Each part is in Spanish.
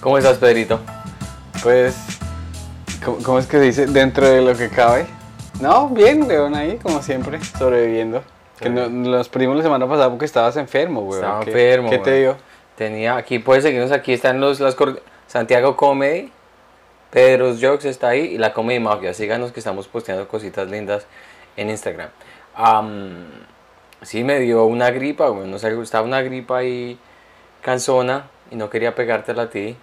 ¿Cómo estás, Pedrito? Pues, ¿cómo, cómo es que se dice? Dentro de lo que cabe. No, bien, weón, ahí, como siempre, sobreviviendo. Que no, los primos la semana pasada porque estabas enfermo, weón. Estaba ¿Qué- enfermo, ¿Qué te weón. dio? Tenía, aquí puedes seguirnos, aquí están los, las Santiago Comedy, Pedro's Jokes está ahí y la Comedy Mafia. Síganos que estamos posteando cositas lindas en Instagram. Am, sí, me dio una gripa, güey, no sé, estaba una gripa ahí cansona y no quería pegártela a ti.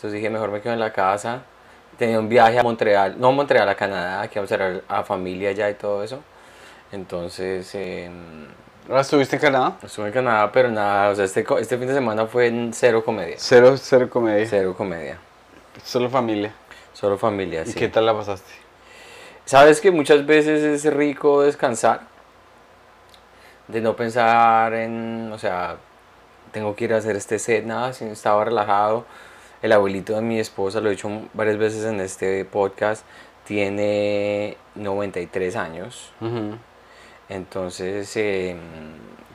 Entonces dije, mejor me quedo en la casa. Tenía un viaje a Montreal, no a Montreal, a Canadá, que vamos a familia allá y todo eso. Entonces, ¿Ahora estuviste en Canadá? Estuve en Canadá, pero nada, o sea, este, este fin de semana fue en cero comedia. Cero, cero comedia. Cero comedia. Solo familia. Solo familia, ¿Y sí. qué tal la pasaste? Sabes que muchas veces es rico descansar, de no pensar en, o sea, tengo que ir a hacer este set, nada, sino estaba relajado. El abuelito de mi esposa, lo he dicho varias veces en este podcast, tiene 93 años. Entonces, eh,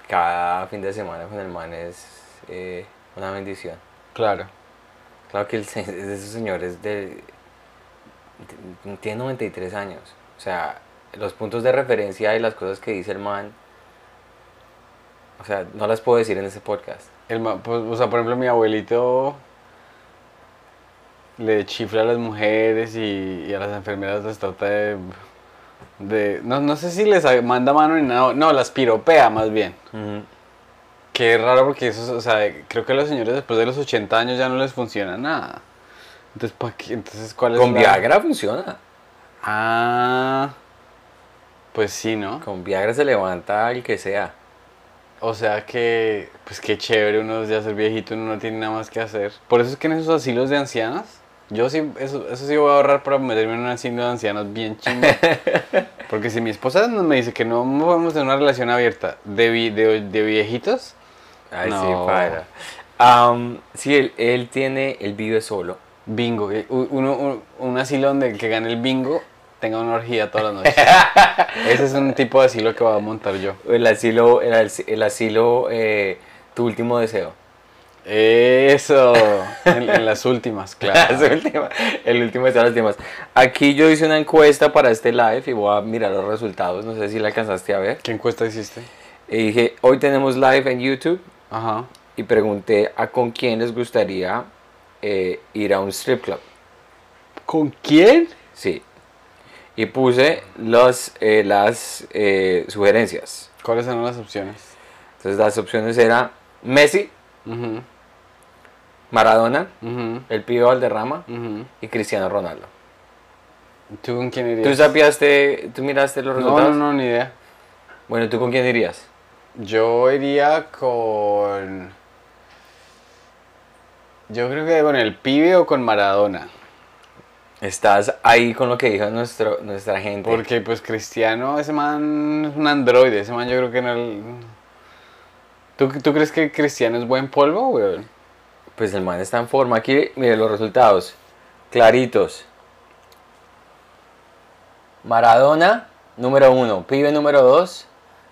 cada fin de semana con el man es eh, una bendición. Claro. Claro que el es de esos señores de, de- tiene 93 años. O sea, los puntos de referencia y las cosas que dice el man, o sea, no las puedo decir en este podcast. El ma- pues, o sea, por ejemplo, mi abuelito le chifla a las mujeres y, y a las enfermeras les trata de... de- no, no sé si les manda mano ni nada, no, las piropea más bien. Que es raro porque eso, o sea, creo que a los señores después de los 80 años ya no les funciona nada. Entonces, ¿pa' qué? Entonces ¿cuál es Con la- Viagra funciona. Ah, pues sí, ¿no? Con Viagra se levanta el que sea. O sea que, pues qué chévere uno ya ser viejito, uno no tiene nada más que hacer. Por eso es que en esos asilos de ancianas, yo sí, eso, eso sí voy a ahorrar para meterme en un asilo de ancianos bien chingo. Porque si mi esposa me dice que no podemos tener una relación abierta de, vi- de, de viejitos, Ay, sí, para. Am, sí, él, él tiene, él vive solo. bingo. u- Uno, un, un asilo donde el que gane el bingo tenga una orgía todas las noches. Ese es un tipo de asilo que voy a montar yo. El asilo, el, el asilo, eh, tu último deseo. Eso, en, en las últimas, claro. Las últimas- el último de todas las últimas. Aquí yo hice una encuesta para este live y voy a mirar los resultados. No sé si la alcanzaste a ver. ¿Qué encuesta hiciste? Y dije, hoy tenemos live en YouTube Ajá. y pregunté a con quién les gustaría eh, ir a un strip club. ¿Con quién? Sí. Y puse los, eh, las eh, sugerencias. ¿Cuáles eran las opciones? Entonces las opciones eran Messi, Maradona, el pibe Valderrama y Cristiano Ronaldo. ¿Tú con quién irías? ¿Tú sapiaste, tú miraste los no, resultados? no, no, ni idea. Bueno, ¿tú con quién irías? Yo iría con... Yo creo que con el pibe o con Maradona. Estás ahí con lo que dijo nuestro, nuestra gente. Porque pues Cristiano, ese man es un androide. Ese man yo creo que no... el- ¿Tú, ¿Tú crees que Cristiano es buen polvo, weón? Pues el man está en forma. Aquí, mire los resultados. Claritos. Maradona, número uno. Pibe, número dos.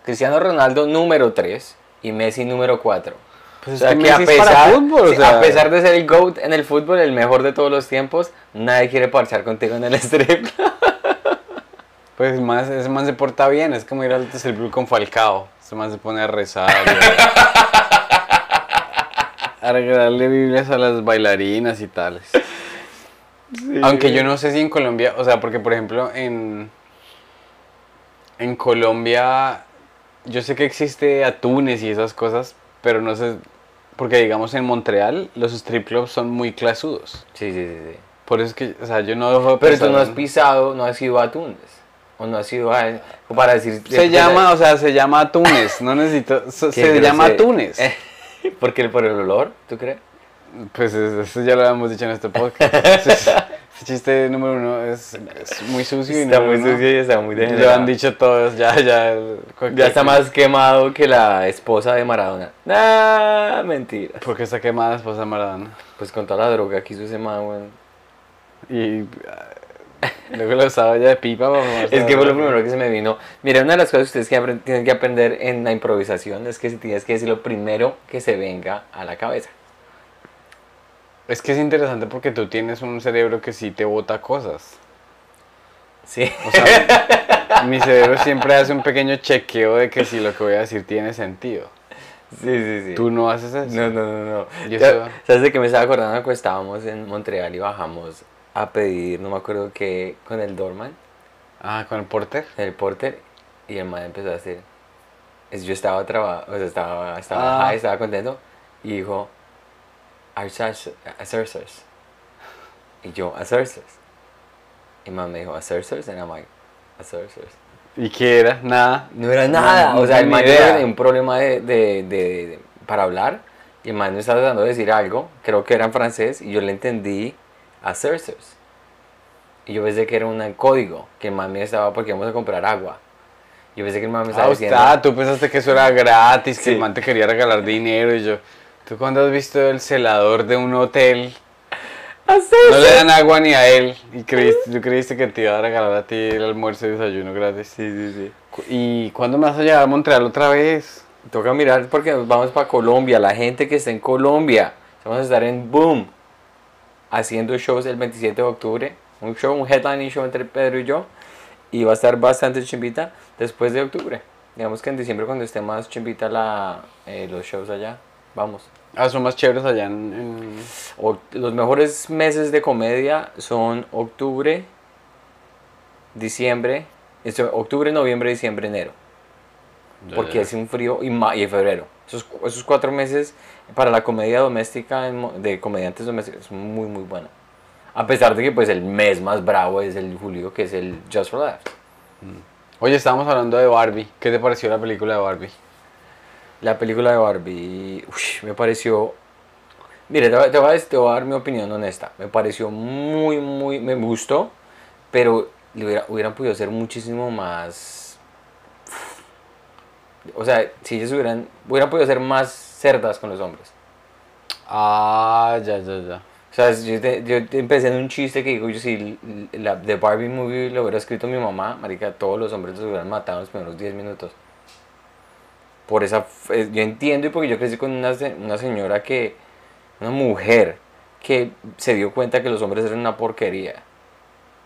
Cristiano Ronaldo, número tres. Y Messi, número cuatro. Pues O sea, que a pesar, fútbol, o sí, sea. a pesar de ser el GOAT en el fútbol, el mejor de todos los tiempos, nadie quiere parchar contigo en el strip. Pues más, ese man se porta bien, es como ir al strip con Falcao. Ese man se pone a rezar. y a- a regalarle Biblias a las bailarinas y tales. Aunque yo no sé si en Colombia, o sea, porque por ejemplo en, en Colombia yo sé que existe atunes y esas cosas, pero no sé, porque digamos en Montreal los strip clubs son muy clasudos. Sí, sí, sí. sí. Por eso es que, o sea, yo no dejo de Pero tú no has pisado, no has ido a Túnez. O no has ido a... Para decir... Se llama, o sea, se llama atunes, no necesito, se, llama atunes. Porque por el olor, ¿tú crees? Pues es- eso ya lo habíamos dicho en este podcast. Ese, chiste número uno es, es muy sucio y Está número muy uno, sucio y está muy Lo degenerado. han dicho todos, ya, ya. Ya está más quemado que la esposa de Maradona. Nah, mentira. ¿Por qué está quemada la esposa de Maradona? Pues con toda la droga que hizo ese man, weón. Y luego lo usaba ya de pipa. para fumarse Es que la fue lo primero que se me vino. Mira, una de las cosas que ustedes que tienen que aprender en la improvisación es que si tienes que decir lo primero que se venga a la cabeza. Es que es interesante porque tú tienes un cerebro que sí te bota cosas. Sí. O sea, mi cerebro siempre hace un pequeño chequeo de que si lo que voy a decir tiene sentido. Sí, sí, sí. Tú no haces eso. No, no, no, no. Y Ya- eso- ¿Sabes de qué me estaba acordando? Cuando estábamos en Montreal y bajamos a pedir, no me acuerdo qué, con el doorman, Ah, con el porter. el porter, y el man empezó a decir, yo estaba trabajando, o sea, estaba, estaba, Ah. high, estaba contento, y dijo, Acercers. Y yo, Acercers. Y el man me dijo, Acercers, and I'm like, Acercers. ¿Y qué era? Nada. No era nada, No, o sea, el man tenía un problema de, de- de- de- para hablar y el man me estaba tratando de decir algo, creo que era en francés y yo le entendí a Cersers. Y yo pensé que era un código, que me estaba porque íbamos a comprar agua. Yo pensé que el man me estaba Ah, diciendo... está, tú pensaste que eso era gratis, que Sí. el man te quería regalar dinero y yo. ¿Tú cuándo has visto el celador de un hotel? "A No Cersers". le dan agua ni a él. Y creíste, tú creíste que te iba a regalar a ti el almuerzo y desayuno gratis. Sí, sí, sí. ¿Y cuándo me vas a llevar a Montreal otra vez? Toca mirar porque nos vamos para Colombia, la gente que está en Colombia. Vamos a estar en Boom, haciendo shows el 27 de octubre. Un show, un headlining show entre Pedro y yo. Y va a estar bastante chimbita después de octubre. Digamos que en diciembre cuando esté más chimbita la, eh, los shows allá, vamos. Ah, son más chéveres allá en... en- O- los mejores meses de comedia son octubre, diciembre, esto- octubre, noviembre, diciembre, enero. Porque hace un frío y, ma- y febrero. Esos, esos cuatro meses para la comedia doméstica de comediantes domésticos es muy muy bueno. A pesar de que pues el mes más bravo es el julio, que es el Just for Laughs. Oye, estábamos hablando de Barbie. ¿Qué te pareció la película de Barbie? La película de Barbie ush, me pareció... Mire, te, voy- te voy a, te voy a dar mi opinión honesta. Me pareció muy, muy... Me gustó, pero hubiera- hubieran podido ser muchísimo más... O sea, si ellos hubieran... Hubieran podido ser más cerdas con los hombres. Ah, ya, ya, ya. O sea, yo, te- yo te empecé en un chiste que digo, yo si la de Barbie movie lo hubiera escrito mi mamá, marica, todos los hombres los hubieran matado en los primeros 10 minutos. Por esa, eh, yo entiendo y porque yo crecí con una, una señora que, una mujer que se dio cuenta que los hombres eran una porquería,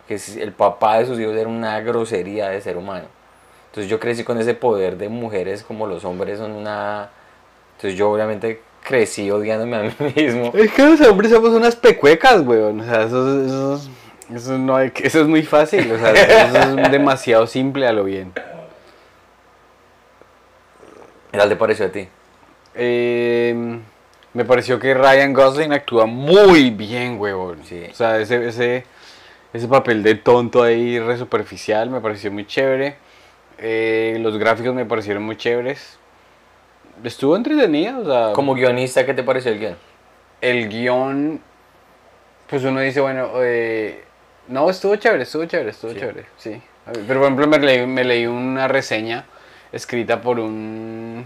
que el papá de sus hijos era una grosería de ser humano. Entonces yo crecí con ese poder de mujeres como los hombres son una... Entonces yo obviamente crecí odiándome a mí mismo. Es que los hombres somos unas pecuecas, weón. O sea, eso, eso, eso, no hay, eso es muy fácil. O sea, eso es demasiado simple a lo bien. ¿Qué tal te pareció a ti? Eh, me pareció que Ryan Gosling actúa muy bien, weón. Sí. O sea, ese, ese, ese papel de tonto ahí, re superficial, me pareció muy chévere. Eh, los gráficos me parecieron muy chéveres. Estuvo entretenida, o sea... Como guionista, ¿qué te pareció el guion? el guion, pues uno dice, bueno, eh, no, estuvo chévere, estuvo chévere, estuvo Sí. chévere, sí. Pero por ejemplo me leí, me leí una reseña escrita por un,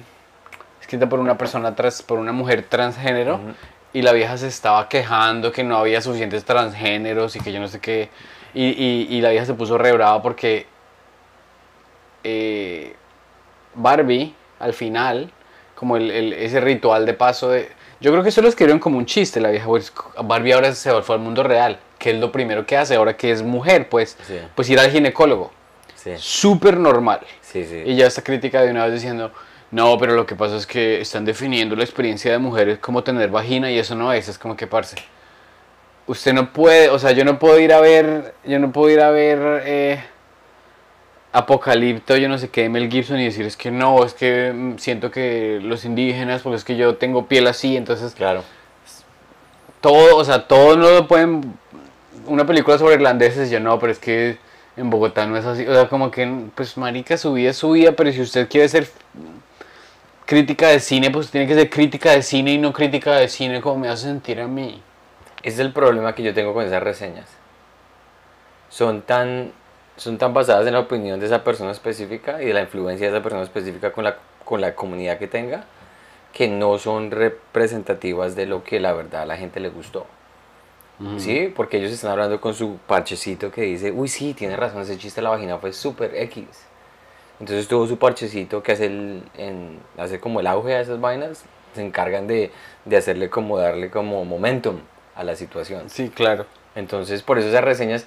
escrita por una persona, trans, por una mujer transgénero, Ujú. y la vieja se estaba quejando que no había suficientes transgéneros y que yo no sé qué, y, y, y la vieja se puso re brava porque eh, Barbie, al final, como el, el- ese ritual de paso de... Yo creo que eso lo escribieron como un chiste, la vieja, pues, Barbie ahora se fue al mundo real, que es lo primero que hace ahora que es mujer, pues, Sí. pues ir al ginecólogo. Sí, Súper normal. sí. Y ya esta crítica de una vez diciendo, no, pero lo que pasa es que están definiendo la experiencia de mujeres como tener vagina y eso no es, es como que parce. Usted no puede, o sea, yo no puedo ir a ver, yo no puedo ir a ver eh, Apocalipto, yo no sé qué, Mel Gibson y decir es que no, es que mm, siento que los indígenas, porque es que yo tengo piel así, entonces Claro. todo, o sea, todo no lo pueden. Una película sobre irlandeses, yo no, pero es que en Bogotá no es así. O sea, como que, pues, marica, su vida es su vida, pero si usted quiere ser crítica de cine, pues tiene que ser crítica de cine y no crítica de cine como me hace sentir a mí. Ese es el problema que yo tengo con esas reseñas. Son tan, son tan basadas en la opinión de esa persona específica y de la influencia de esa persona específica con la, con la comunidad que tenga, que no son representativas de lo que la verdad a la gente le gustó. Sí, porque ellos están hablando con su parchecito que dice, uy, sí, tiene razón, ese chiste de la vagina fue súper X. Entonces tuvo su parchecito que hace, el, en, hace como el auge a esas vainas, se encargan de, de hacerle como, darle como momentum a la situación. Sí, claro. Entonces, por eso esas reseñas,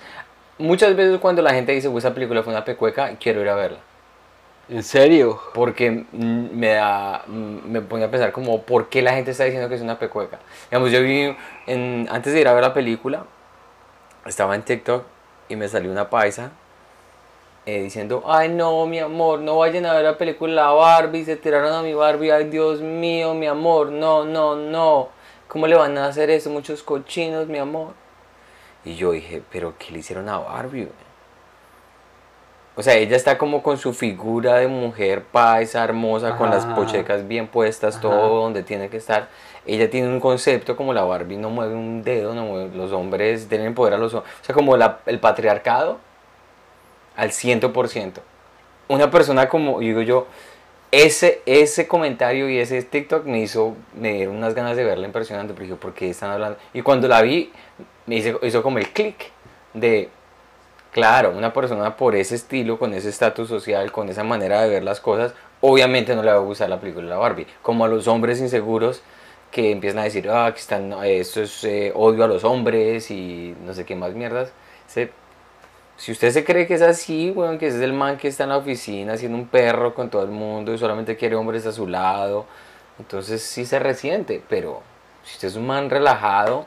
muchas veces cuando la gente dice, "Uy, esa película fue una pecueca, quiero ir a verla. ¿En serio? Porque me da, me pone a pensar como, ¿por qué la gente está diciendo que es una pecueca? Digamos, yo vi, en, antes de ir a ver la película, estaba en TikTok y me salió una paisa eh, diciendo, ay no, mi amor, no vayan a ver la película Barbie, se tiraron a mi Barbie, ay Dios mío, mi amor, no, no, no, ¿cómo le van a hacer eso? Muchos cochinos, mi amor. Y yo dije, pero ¿qué le hicieron a Barbie? güey?" O sea, ella está como con su figura de mujer paisa, hermosa, con las pochecas bien puestas, todo donde tiene que estar. Ella tiene un concepto como la Barbie no mueve un dedo, no mueve, los hombres tienen poder a los hombres. O sea, como la- el patriarcado al 100%. Una persona como, digo yo, ese, ese comentario y ese TikTok me hizo, me dieron unas ganas de verla impresionante, porque dije, ¿por qué están hablando? Y cuando la vi, me hizo, como el clic de, claro, una persona por ese estilo, con ese estatus social, con esa manera de ver las cosas, obviamente no le va a gustar la película de la Barbie. Como a los hombres inseguros que empiezan a decir, ah, que están, esto es eh, odio a los hombres y no sé qué más mierdas. Se- si usted se cree que es así, weón, que es el man que está en la oficina haciendo un perro con todo el mundo y solamente quiere hombres a su lado, entonces sí se resiente, pero si usted es un man relajado,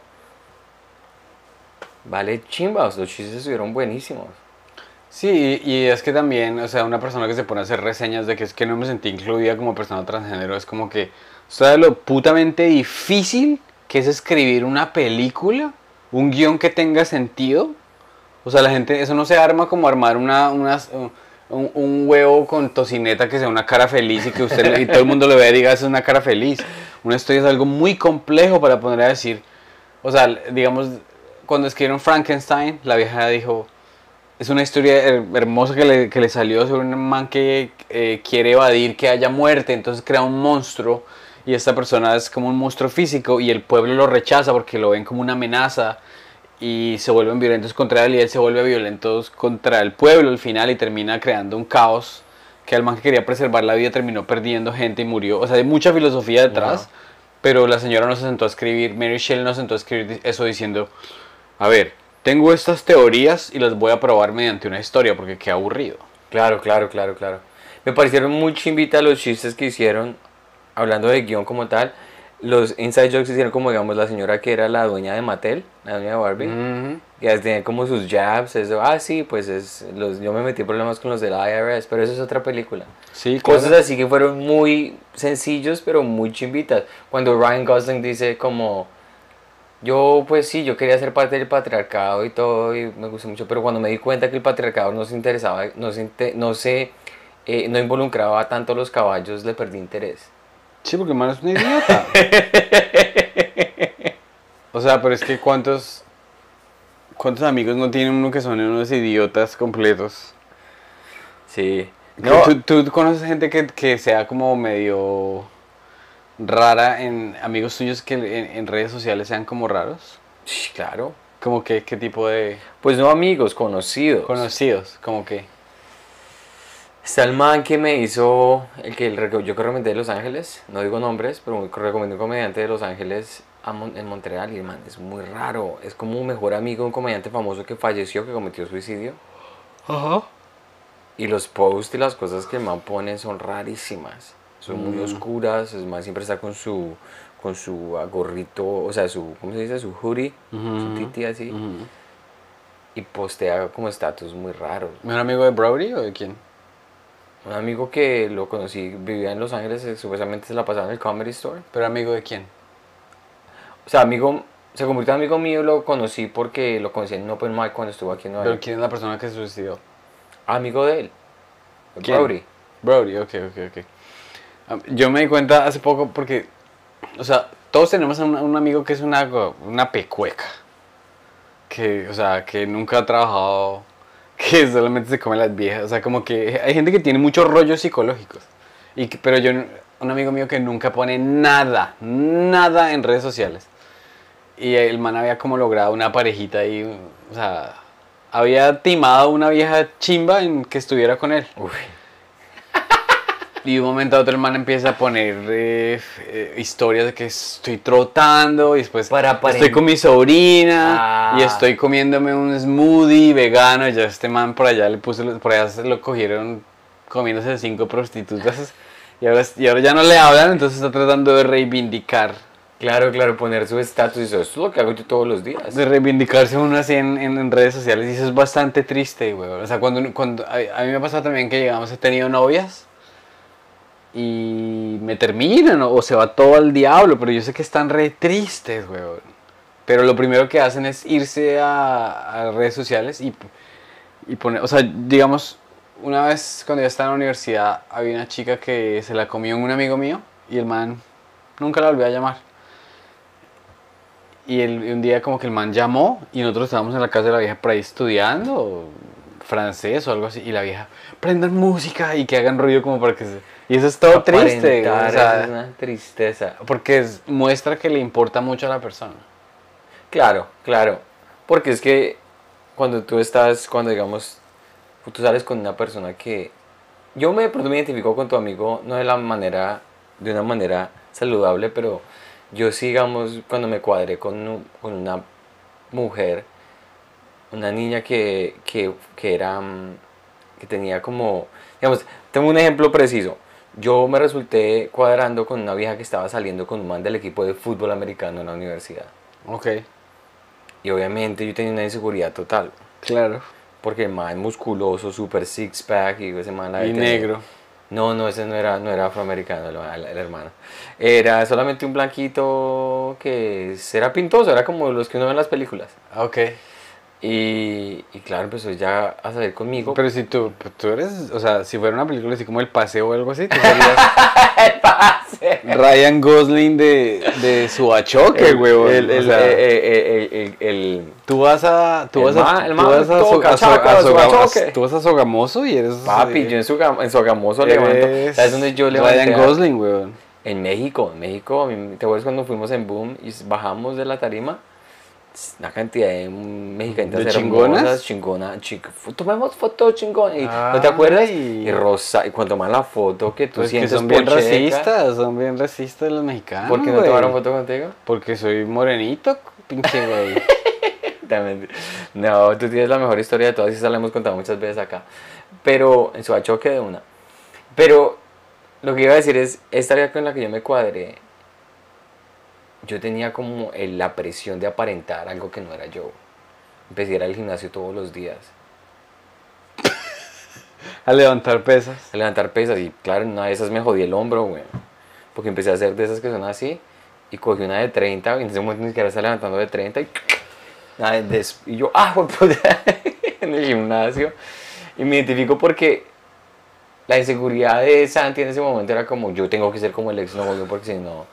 vale chimbas, los chistes estuvieron buenísimos. Sí, y, es que también, o sea, una persona que se pone a hacer reseñas de que es que no me sentí incluida como persona transgénero, es como que, ¿sabes lo putamente difícil que es escribir una película? Un guion que tenga sentido. O sea, la gente, eso no se arma como armar una, unas- un, un huevo con tocineta que sea una cara feliz y que usted y todo el mundo lo vea y diga, "Esa es una cara feliz. Una historia es algo muy complejo para poner a decir. O sea, digamos, cuando escribieron Frankenstein, la vieja dijo, es una historia her- hermosa que le, que le salió sobre un man que eh, quiere evadir que haya muerte, entonces crea un monstruo y esta persona es como un monstruo físico y el pueblo lo rechaza porque lo ven como una amenaza y se vuelven violentos contra él y él se vuelve violentos contra el pueblo al final y termina creando un caos que al man que quería preservar la vida terminó perdiendo gente y murió. O sea, hay mucha filosofía detrás, Wow. pero la señora no se sentó a escribir, Mary Shelley no se sentó a escribir eso diciendo, a ver, tengo estas teorías y las voy a probar mediante una historia porque qué aburrido. Claro, claro, claro, claro. Me parecieron muy chimbitas los chistes que hicieron, hablando de guion como tal. Los inside jokes hicieron como, digamos, la señora que era la dueña de Mattel, la dueña de Barbie. Ujú. Que tenía como sus jabs, eso, ah, sí, pues es, los, yo me metí en problemas con los de la IRS, pero eso es otra película. Sí, Cosas claro. así que fueron muy sencillos, pero muy chimbitas. Cuando Ryan Gosling dice como, yo pues sí, yo quería ser parte del patriarcado y todo, y me gustó mucho, pero cuando me di cuenta que el patriarcado no se interesaba, no se, no se, eh, no involucraba tanto a los caballos, le perdí interés. Sí, porque man es un idiota. o sea, pero es que cuántos cuántos amigos no tienen uno que son unos idiotas completos. Sí. No. ¿Tú, tú conoces gente que, que sea como medio rara en amigos tuyos que en, en redes sociales sean como raros? Sí, claro. Como que qué tipo de Pues no amigos, conocidos. conocidos, como que Está el man que me hizo, el que el yo que recomendé de Los Ángeles, no digo nombres, pero recomendé un comediante de Los Ángeles a Mon- en Montreal y el man es muy raro. Es como un mejor amigo de un comediante famoso que falleció, que cometió suicidio. Y los posts y las cosas que el man pone son rarísimas. Son muy Mm. oscuras, el man siempre está con su, con su gorrito, o sea, su, ¿cómo se dice? Su hoodie, su titi así. Y postea como estatus muy raros. ¿Mejor amigo de Brody o de quién? Un amigo que lo conocí, vivía en Los Ángeles, eh, supuestamente se la pasaba en el Comedy Store. Pero amigo de quién? O sea, amigo, se convirtió en amigo mío, lo conocí porque lo conocí en un Open Mic cuando estuvo aquí en Nueva Pero York. quién es la persona que se suicidó? Amigo de él, ¿Quién? Brody. Brody, ok, ok, ok. Yo me di cuenta hace poco porque, o sea, todos tenemos a un, amigo que es una, una pecueca. Que, o sea, que nunca ha trabajado, que solamente se come las viejas. O sea, como que hay gente que tiene muchos rollos psicológicos. Y pero yo, un amigo mío que nunca pone nada, nada en redes sociales. Y el man había como logrado una parejita ahí, o sea, había timado una vieja chimba en que estuviera con él. Uy, Y de un momento a otro el man empieza a poner eh, eh, historias de que estoy trotando y después Para estoy con mi sobrina y Ah. estoy comiéndome un smoothie vegano y ya este man por allá le puso, por allá se lo cogieron comiéndose cinco prostitutas y ahora, y ahora ya no le hablan, entonces está tratando de reivindicar, Claro, claro, poner su estatus y eso, es lo que hago yo todos los días. de reivindicarse uno así en, en- en redes sociales y eso es bastante triste, güey. O sea, cuando, cuando a, a mí me ha pasado también que llegamos, he tenido novias y me terminan o, se va todo al diablo, pero yo sé que están re tristes, güey. Pero lo primero que hacen es irse a, redes sociales y, y poner, o sea, digamos, una vez cuando yo estaba en la universidad había una chica que se la comió un amigo mío y el man nunca la volvió a llamar. Y, el- un día como que el man llamó y nosotros estábamos en la casa de la vieja por ahí estudiando francés o algo así y la vieja prendan música y que hagan ruido como para que se... Y eso es todo triste, o sea, es una tristeza. porque es- muestra que le importa mucho a la persona. Claro, claro. Porque es que cuando tú estás, cuando digamos, tú sales con una persona que... Yo me, pronto me identifico con tu amigo, no de la manera, de una manera saludable, pero yo sí, digamos, cuando me cuadré con, con una mujer, una niña que, que, que era, mm, que tenía como, digamos, tengo un ejemplo preciso. Yo me resulté cuadrando con una vieja que estaba saliendo con un man del equipo de fútbol americano en la universidad. Ok, Y obviamente yo tenía una inseguridad total. claro. Porque el man musculoso, super six pack y ese man la Y negro. No, no, ese no era, no era afroamericano, el, el- el hermano. Era solamente un blanquito que era pintoso, era como los que uno ve en las películas. Ok. Y, y claro, empezó ya a salir conmigo. Pero si tú, pues, tú eres, o sea, si fuera una película así como El Paseo o algo así, tú serías Ryan Gosling de, de su achoque, el, huevón. el, el, el- el- Tú vas a. Tú El vas a. el tú vas a, tú vas a Sogamoso y eres. papi, yo en, su, en Sogamoso levanto. ¿Sabes dónde yo levanté? Ryan Gosling, weón. En México, en México, ¿te acuerdas cuando fuimos en Boom y bajamos de la tarima? Una cantidad de mexicanas ¿De chingonas? hermosas, chingona, chic- fu- tomemos fotos chingonas. ¿No te acuerdas? Ay. Y rosa, y cuando toman la foto que tú Pues que sientes son bien pocheca, racistas, son bien racistas los mexicanos. ¿Por qué no güey. tomaron foto contigo? Porque soy morenito, pinche güey. No, tú tienes la mejor historia de todas y esa la hemos contado muchas veces acá. Pero en su achoque de una. Pero lo que iba a decir es, esta vieja con la que yo me cuadré, yo tenía como el- la presión de aparentar algo que no era yo. Empecé a ir al gimnasio todos los días, a levantar pesas. a levantar pesas y claro, en una de esas me jodí el hombro, güey. Porque empecé a hacer de esas que son así y cogí una de 30 y en ese momento ni siquiera estaba levantando de 30 y, y yo, ah, güey, puta", en el gimnasio. Y me identifico porque la inseguridad de Santi en ese momento era como yo tengo que ser como el ex novio porque si no...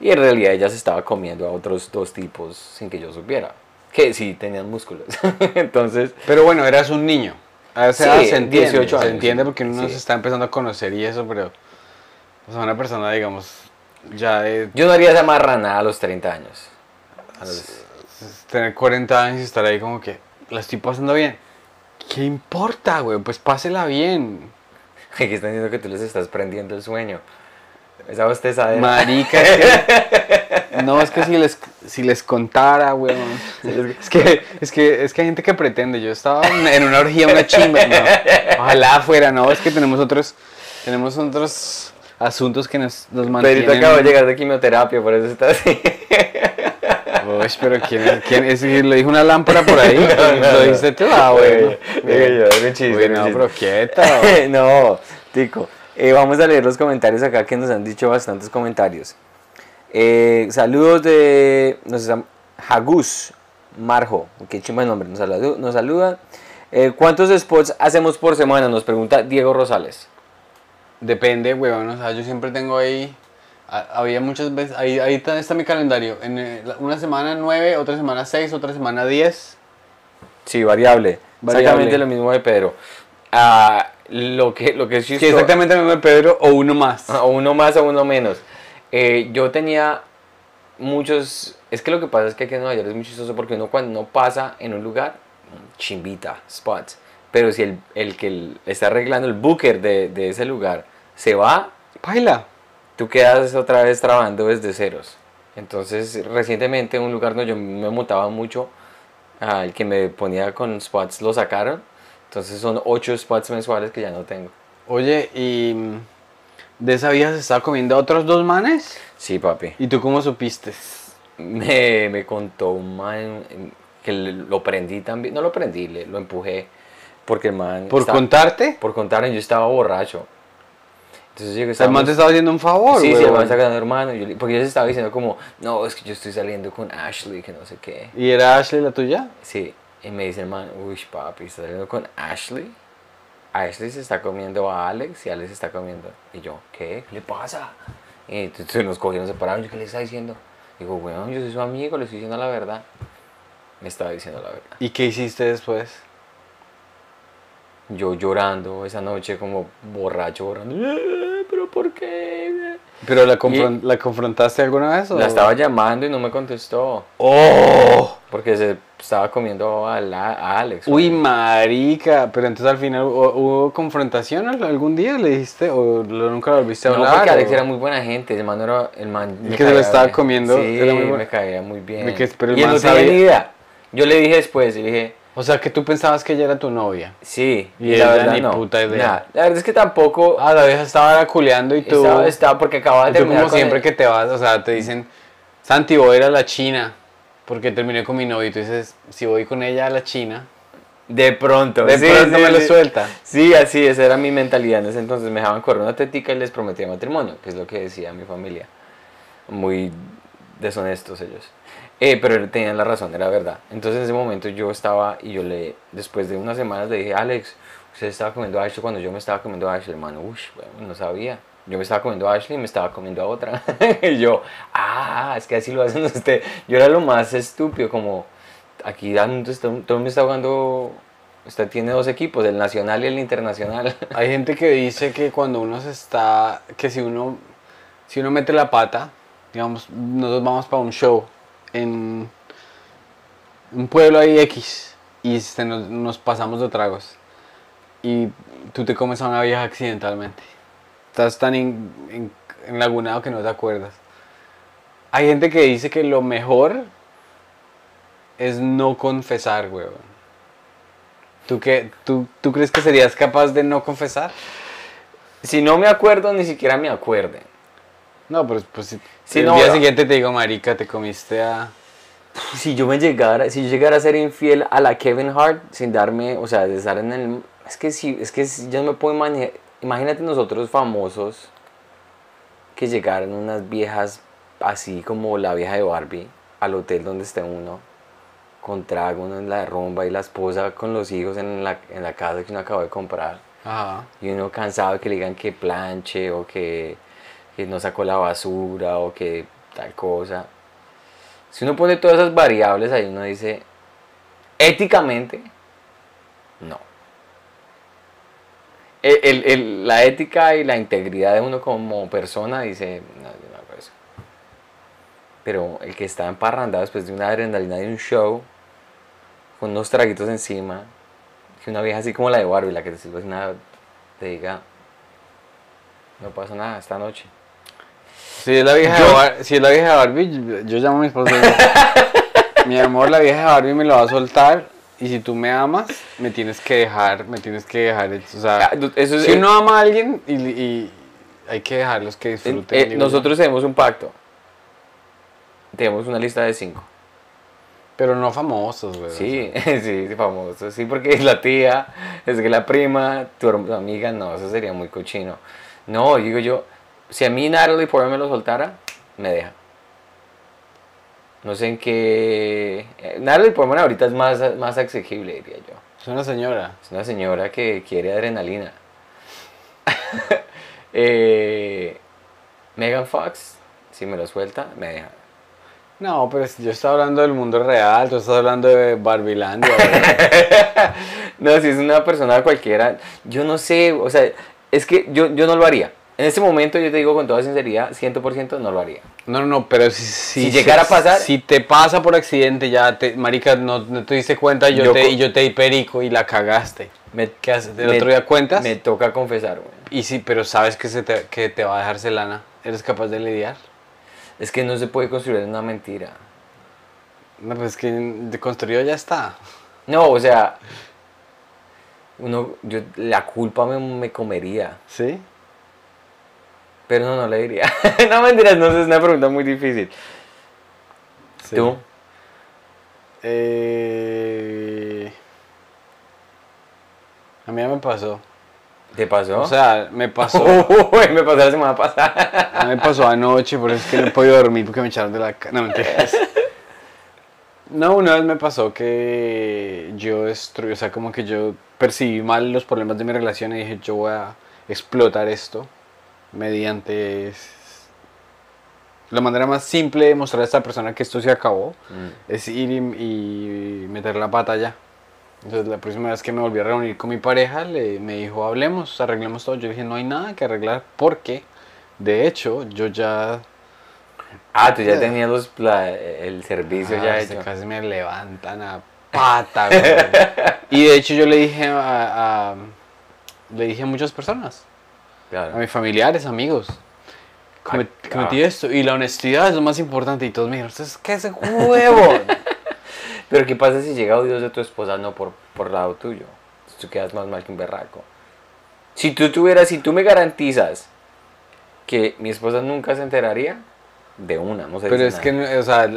Y en realidad ella se estaba comiendo a otros dos tipos sin que yo supiera. Que sí tenían músculos. Entonces, Pero bueno, eras un niño. O sea, Sí, se entiende. 18 se años, entiende sí. porque uno Sí. se está empezando a conocer y eso, pero. O sea, una persona, digamos, ya de yo no haría esa marranada a los 30 años. A los- tener 40 años y estar ahí como que la estoy pasando bien. ¿Qué importa, güey? Pues pásela bien. Aquí están diciendo que tú les estás prendiendo el sueño. Esa bostezadera. Marica, es que- No, es que si les, si les contara, weón. Es que, es, que, es que hay gente que pretende. Yo estaba en una orgía, una chimba. No. Ojalá fuera, no. Es que tenemos otros, tenemos otros asuntos que nos, nos mantienen. Pedrito acaba de llegar de quimioterapia, por eso está así. Uy, pero ¿quién es? ¿Quién es? ¿Lo dijo una lámpara por ahí? No, no, ¿Lo dijiste tú? Ah, bueno. Digo yo, era un chiste. pero quieta. no, Tico. Eh, vamos a leer los comentarios acá que nos han dicho bastantes comentarios. Eh, saludos de. Nos están- Hagus Marjo. Qué chimba el nombre. Nos saluda. Nos saluda. Eh, ¿Cuántos spots hacemos por semana? Nos pregunta Diego Rosales. Depende, weón. O sea, yo siempre tengo ahí. ha- Había muchas veces. Ahí, ahí está, está mi calendario. En una semana 9, otra semana 6, otra semana 10. Sí, variable. Variable. Exactamente lo mismo de Pedro. Ah, lo que, lo que es Sí, exactamente el mismo de Pedro o uno más. O uno más o uno menos. Eh, yo tenía muchos. Es que lo que pasa es que aquí en Nueva York es muy chistoso porque uno cuando no pasa en un lugar, chimbita, spots. Pero si el, el que el- está arreglando el booker de, de ese lugar se va, Paila. tú quedas otra vez trabajando desde ceros. Entonces, recientemente un lugar donde yo me montaba mucho, al que me ponía con spots lo sacaron. Entonces son ocho spots mensuales que ya no tengo. Oye, ¿y de esa vieja se estaba comiendo a otros dos manes? Sí, papi. ¿Y tú cómo supiste? Me, me contó un man que lo prendí también. No lo prendí, le- lo empujé. Porque el man. ¿Por estaba- contarte? Por contar, yo estaba borracho. Entonces yo El man te estaba haciendo un favor, Sí, sí, el man está ganando hermano. Yo porque yo se estaba diciendo como, no, es que yo estoy saliendo con Ashley, que no sé qué. ¿Y era Ashley la tuya? Sí, y me dice el man, uy, papi, ¿estás saliendo con Ashley? Ashley se está comiendo a Alex y Alex se está comiendo. Y yo, ¿qué? ¿Qué le pasa? Y entonces nos cogieron separados. ¿qué le está diciendo? Digo, weón, yo soy su amigo, le estoy diciendo la verdad. Me estaba diciendo la verdad. ¿Y qué hiciste después? Yo llorando esa noche, como borracho, borrando. "Eh, ¿Pero por qué? ¿Pero la, confron- la confrontaste alguna vez? o- La estaba llamando y no me contestó. ¡Oh! Porque se estaba comiendo a, la- a Alex. Uy, weón. marica. Pero entonces al final ¿hu- hubo confrontación al- algún día, le dijiste, o lo- nunca lo volviste a No, hablar. porque Alex o- era muy buena gente. El man era. El man El me que se lo estaba bien. comiendo Sí, era muy bueno. me caía muy bien. De que- pero el y man no tenía sabía- ni idea. Yo le dije después, y le dije, O sea, que tú pensabas que ella era tu novia. sí. Y la ella verdad ni no. puta idea. Nada. La verdad es que tampoco. Ah, la vieja estaba culeando y tú... estaba, estaba porque acababa de y tú terminar. como con siempre él. que te vas, o sea, te dicen, Santi, voy a ir a la China. Porque terminé con mi novio y tú dices, si voy con ella a la China, De pronto. de sí, pronto sí, me lo suelta. Sí, así, esa era mi mentalidad en ese entonces. Me dejaban correr una tetica y les prometía matrimonio, que es lo que decía mi familia. Muy deshonestos ellos. Eh, pero tenían la razón, era verdad. Entonces en ese momento yo estaba y yo le, después de unas semanas le dije, Alex, usted estaba comiendo Ashley cuando yo me estaba comiendo Ashley, hermano. Uy, bueno, no sabía. Yo me estaba comiendo a Ashley y me estaba comiendo a otra. y yo, ah, es que así lo hacen ustedes. Yo era lo más estúpido, como aquí todo el mundo está jugando, usted tiene dos equipos, el nacional y el internacional. Hay gente que dice que cuando uno se está, que si uno, si uno mete la pata, digamos, nosotros vamos para un show en un pueblo ahí X y se nos, nos pasamos de tragos y tú te comes a una vieja accidentalmente. Estás tan en, en, enlagunado que no te acuerdas. Hay gente que dice que lo mejor es no confesar, weón. ¿Tú, qué, tú, ¿Tú crees que serías capaz de no confesar? Si no me acuerdo, ni siquiera me acuerde. No, pero pues si el no, día no. siguiente te digo, marica, te comiste a... Si yo me llegara, si yo llegara a ser infiel a la Kevin Hart sin darme, o sea, de estar en el, es que sí, es que sí, yo no me puedo imaginar, imagínate nosotros famosos que llegaran unas viejas así como la vieja de Barbie al hotel donde esté uno con trago, uno en la rumba y la esposa con los hijos en la, en la casa que uno acabó de comprar. Ajá. y uno cansado de que le digan que planche o que, que no sacó la basura o que tal cosa. Si uno pone todas esas variables ahí, uno dice, éticamente, no. El- el- la ética y la integridad de uno como persona dice, no, yo no hago eso. Pero el que está emparrandado después de una adrenalina de un show, con unos traguitos encima, que una vieja así como la de Barbie, la que te sirve nada, te diga, no pasa nada esta noche. Si es la vieja, de, Bar- si es la vieja de Barbie, yo, yo llamo a mi esposa mi amor, la vieja de Barbie me lo va a soltar y si tú me amas, me tienes que dejar, me tienes que dejar, o sea, Ah, Eso es, si uno ama a alguien y, y hay que dejarlos que disfruten. eh, nosotros tenemos un pacto. Tenemos una lista de cinco. Pero no famosos, güey. o Sí, sí, sí, famoso. Sí, porque es la tía, es que la prima, tu amiga, no, eso sería muy cochino. No, digo yo, si a mí Natalie Portman me lo soltara, me deja. No sé en qué... eh, Natalie Portman ahorita es más, más asequible, diría yo. es una señora. Es una señora que quiere adrenalina. eh, Megan Fox, si me lo suelta, me deja. No, pero si yo estaba hablando del mundo real, tú estás hablando de Barbilandia. No, si es una persona cualquiera, yo no sé, o sea, es que yo, yo no lo haría. En este momento yo te digo con toda sinceridad, 100% no lo haría. No, no, no, pero si, si, Si llegara a pasar- Si te pasa por accidente, ya, te, marica, no, no te diste cuenta, yo, Yo te, y yo te di perico y la cagaste. Me, ¿Qué haces? ¿El me- otro día cuentas? Me toca confesar, güey. Y sí, pero sabes que, se te, que te va a dejar celana. ¿Eres capaz de lidiar? Es que no se puede construir una mentira. No, pues es que de construido ya está. No, o sea, uno, yo, la culpa me, me comería. ¿Sí? Pero no, no le diría. no, mentiras, no es una pregunta muy difícil. Sí. ¿Tú? Eh... A mí ya me pasó. ¿Te pasó? O sea, me pasó. Uy, me pasó la semana pasada. Me pasó anoche, por eso es que no he podido dormir porque me echaron de la cama. No, mentiras. No, una vez me pasó que yo destruí, o sea, como que yo percibí mal los problemas de mi relación y dije, yo voy a explotar esto mediante la manera más simple de mostrar a esta persona que esto se acabó Mm. es ir y, y meter la pata ya. Entonces la próxima vez que me volví a reunir con mi pareja, le, me dijo, hablemos, arreglemos todo. Yo dije, no hay nada que arreglar porque, de hecho, yo ya... Ah, tú ya tenías los, la- el servicio Ah, ya hecho. Casi me levantan a pata. Y de hecho yo le dije a, a- le dije a muchas personas, a Claro. mis familiares, amigos, comet- Ah, cometí esto. Y la honestidad es lo más importante. Y todos me dijeron, ¿ustedes qué es ese huevo? Pero ¿qué pasa si llega Dios de tu esposa no por, por lado tuyo? Tú quedas más mal que un berraco. Si tú tuvieras, si tú me garantizas que mi esposa nunca se enteraría, de una, no se Pero es que, nada. no- o sea,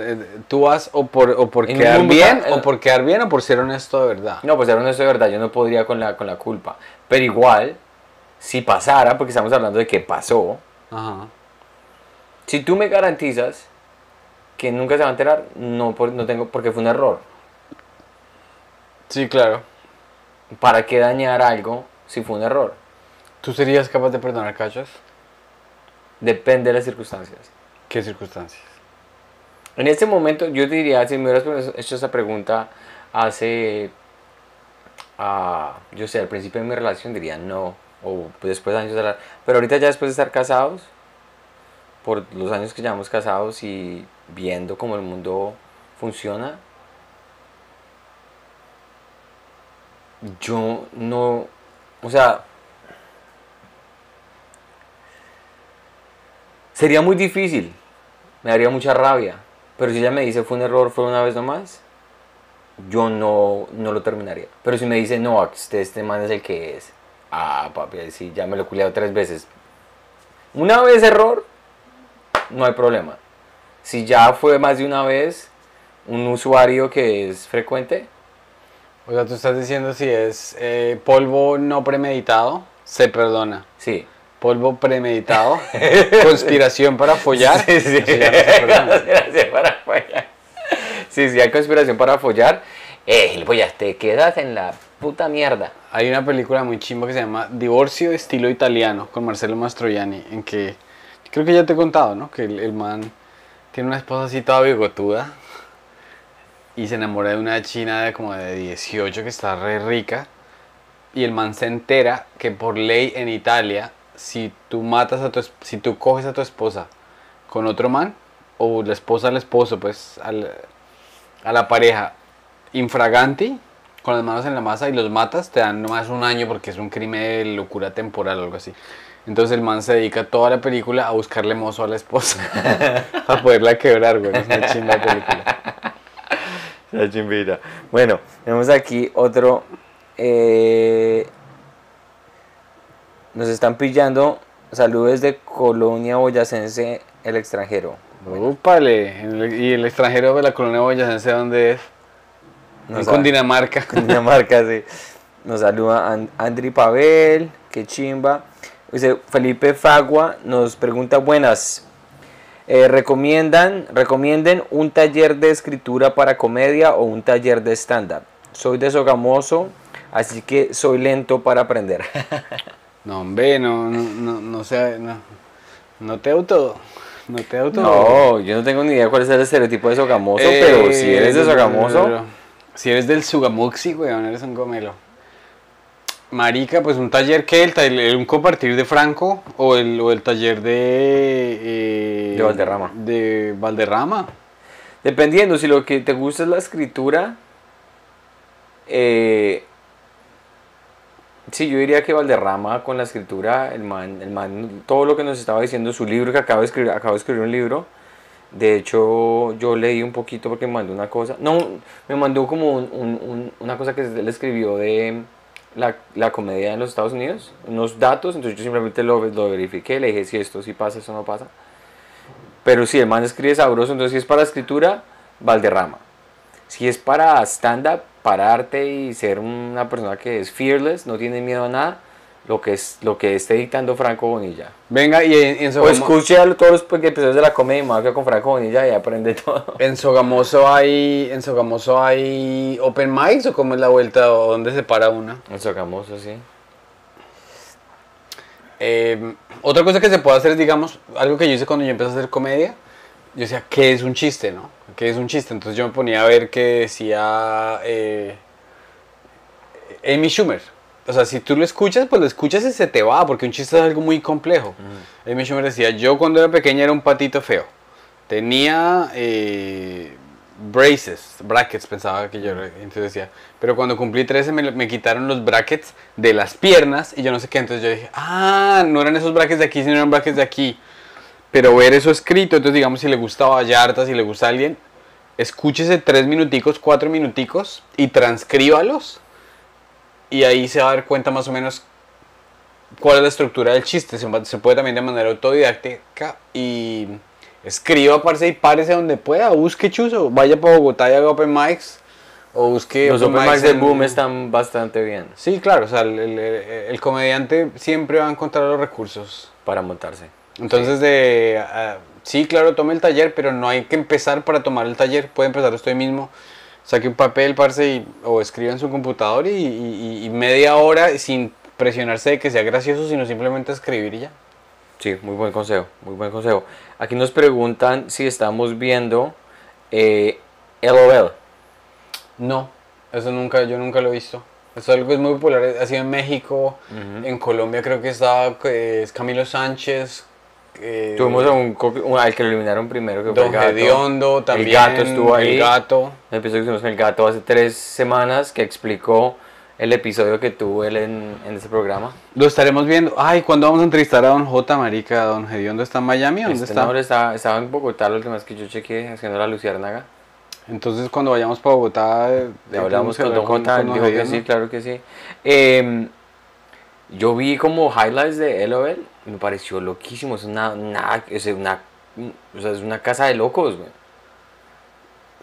tú vas o por, o por En quedar un mundo bien, o por quedar bien, o por ser honesto de verdad. No, pues era honesto de verdad, yo no podría con la, con la culpa. Pero igual, si pasara, porque estamos hablando de que pasó, Ajá. si tú me garantizas que nunca se va a enterar, no, no tengo, porque fue un error. Sí, claro. ¿Para qué dañar algo si fue un error? ¿Tú serías capaz de perdonar cachos? Depende de las circunstancias. ¿Qué circunstancias? En este momento, yo te diría, si me hubieras hecho esa pregunta hace, ah, yo sé, al principio de mi relación diría no, o después de años de la... Pero ahorita ya después de estar casados, por los años que llevamos casados y viendo cómo el mundo funciona, yo no, o sea, sería muy difícil, me daría mucha rabia, pero si ella me dice fue un error, fue una vez nomás, yo no, no lo terminaría. Pero si me dice no, este, este man es el que es, ah, papi, ahí sí, ya me lo he culiado tres veces. Una vez error, no hay problema. Si ya fue más de una vez un usuario que es frecuente, O sea, tú estás diciendo si es eh, polvo no premeditado, se perdona. sí. Polvo premeditado, conspiración para follar. Sí, sí. no. Conspiración para follar. Sí, sí, hay conspiración para follar. Eh, pues te quedas en la puta mierda. Hay una película muy chimba que se llama Divorcio estilo italiano con Marcelo Mastroianni, en que creo que ya te he contado, ¿no? Que el, el man tiene una esposa así toda bigotuda y se enamora de una china de como de 18 que está re rica y el man se entera que por ley en Italia si tú matas a tu si tú coges a tu esposa con otro man o la esposa al esposo pues al- a la pareja infraganti con las manos en la masa y los matas te dan nomás un año porque es un crimen de locura temporal o algo así entonces el man se dedica toda la película a buscarle mozo a la esposa a poderla quebrar güey es una chimba película La chimbita. Bueno, tenemos aquí otro. eh, nos están pillando. Saludos de Colonia Boyacense, el extranjero. El- y el extranjero de la colonia boyacense dónde es No en. Cundinamarca Dinamarca, sí. Nos saluda An- Andri Pavel, que chimba. Dice Felipe Fagua nos pregunta buenas. eh, recomiendan, recomienden un taller de escritura para comedia o un taller de stand-up. Soy de Sogamoso, así que soy lento para aprender. no hombre no no no no sé no, no te auto no te auto No, yo no tengo ni idea cuál es el estereotipo de Sogamoso, Eh, pero si eres de Sogamoso, Si eres del Sugamuxi, weón, eres un gomelo. Marica, pues un taller que el, un compartir de Franco o el, o el taller de... eh, De Valderrama. De Valderrama. Dependiendo, si lo que te gusta es la escritura, eh, sí, yo diría que Valderrama con la escritura, el man, el man, todo lo que nos estaba diciendo, su libro que acaba de escribir, acabo de escribir un libro, de hecho yo leí un poquito porque me mandó una cosa, no, me mandó como un- un- un- una cosa que él escribió de la, la comedia en los Estados Unidos, unos datos, entonces yo simplemente lo, lo verifiqué, le dije si esto sí pasa, esto no pasa. Pero si el man escribe sabroso, entonces si es para escritura, Valderrama. Si es para stand-up, pararte y ser una persona que es fearless, no tiene miedo a nada, lo que, es, lo que esté dictando Franco Bonilla. Venga, y en, en O Sogamo- escuche a todos los episodios de la comedia y mafia con Franco Bonilla y aprende todo. en Sogamoso hay, en Sogamoso hay open mics o cómo es la vuelta o dónde se para una. Eso hagamos así. Eh, otra cosa que se puede hacer es, digamos, algo que yo hice cuando yo empecé a hacer comedia. Yo decía, ¿qué es un chiste, no? ¿Qué es un chiste? Entonces yo me ponía a ver qué decía eh, Amy Schumer. O sea, si tú lo escuchas, pues lo escuchas y se te va, porque un chiste es algo muy complejo. Amy Schumer decía, yo cuando era pequeña era un patito feo. Tenía eh, braces, brackets, pensaba que yo era. Entonces decía, pero cuando cumplí 13 me, me quitaron los brackets de las piernas y yo no sé qué. Entonces yo dije, ah, no eran esos brackets de aquí, sino eran brackets de aquí. Pero ver eso escrito, entonces digamos si le gusta Vallarta, si le gusta a alguien, escúchese tres minuticos, cuatro minuticos y transcríbalos. Y ahí se va a dar cuenta más o menos cuál es la estructura del chiste. Se, se puede también de manera autodidáctica y escriba, parce, y párese donde pueda. Busque chuzo, vaya para Bogotá y haga open mics. O busque Los open mics de en- Boom están bastante bien Sí, claro, o sea, el, el- el comediante siempre va a encontrar los recursos. para montarse. Entonces, de, ah, sí, claro, tome el taller, pero no hay que empezar para tomar el taller. Puede empezar usted mismo. Saque un papel, parce, y- o escriba en su computador y, y- y media hora sin presionarse de que sea gracioso, sino simplemente escribir y ya. Sí, muy buen consejo, muy buen consejo. Aquí nos preguntan si estamos viendo eh, LOL. No, eso nunca, yo nunca lo he visto. Eso es algo que es muy popular, ha sido en México, en Colombia creo que está eh, es Camilo Sánchez. Eh, Tuvimos a un, un- al que lo eliminaron primero, que fue Don el gato. Hediondo también. El gato estuvo ahí. El gato. El episodio que tuvimos con el gato hace tres semanas que explicó el episodio que tuvo él en, en ese programa. Lo estaremos viendo. Ay, ¿cuándo vamos a entrevistar a Don J, marica? ¿Don Hediondo está en Miami? ¿Dónde Este está? hombre estaba, estaba en Bogotá, la última vez que yo chequeé, haciendo la luciérnaga. Entonces, cuando vayamos para Bogotá... eh, Le hablamos con Don J, con dijo que sí, claro que sí. Em, yo vi como highlights de LOL y me pareció loquísimo. Es una, una, es una, o sea, es una casa de locos, güey.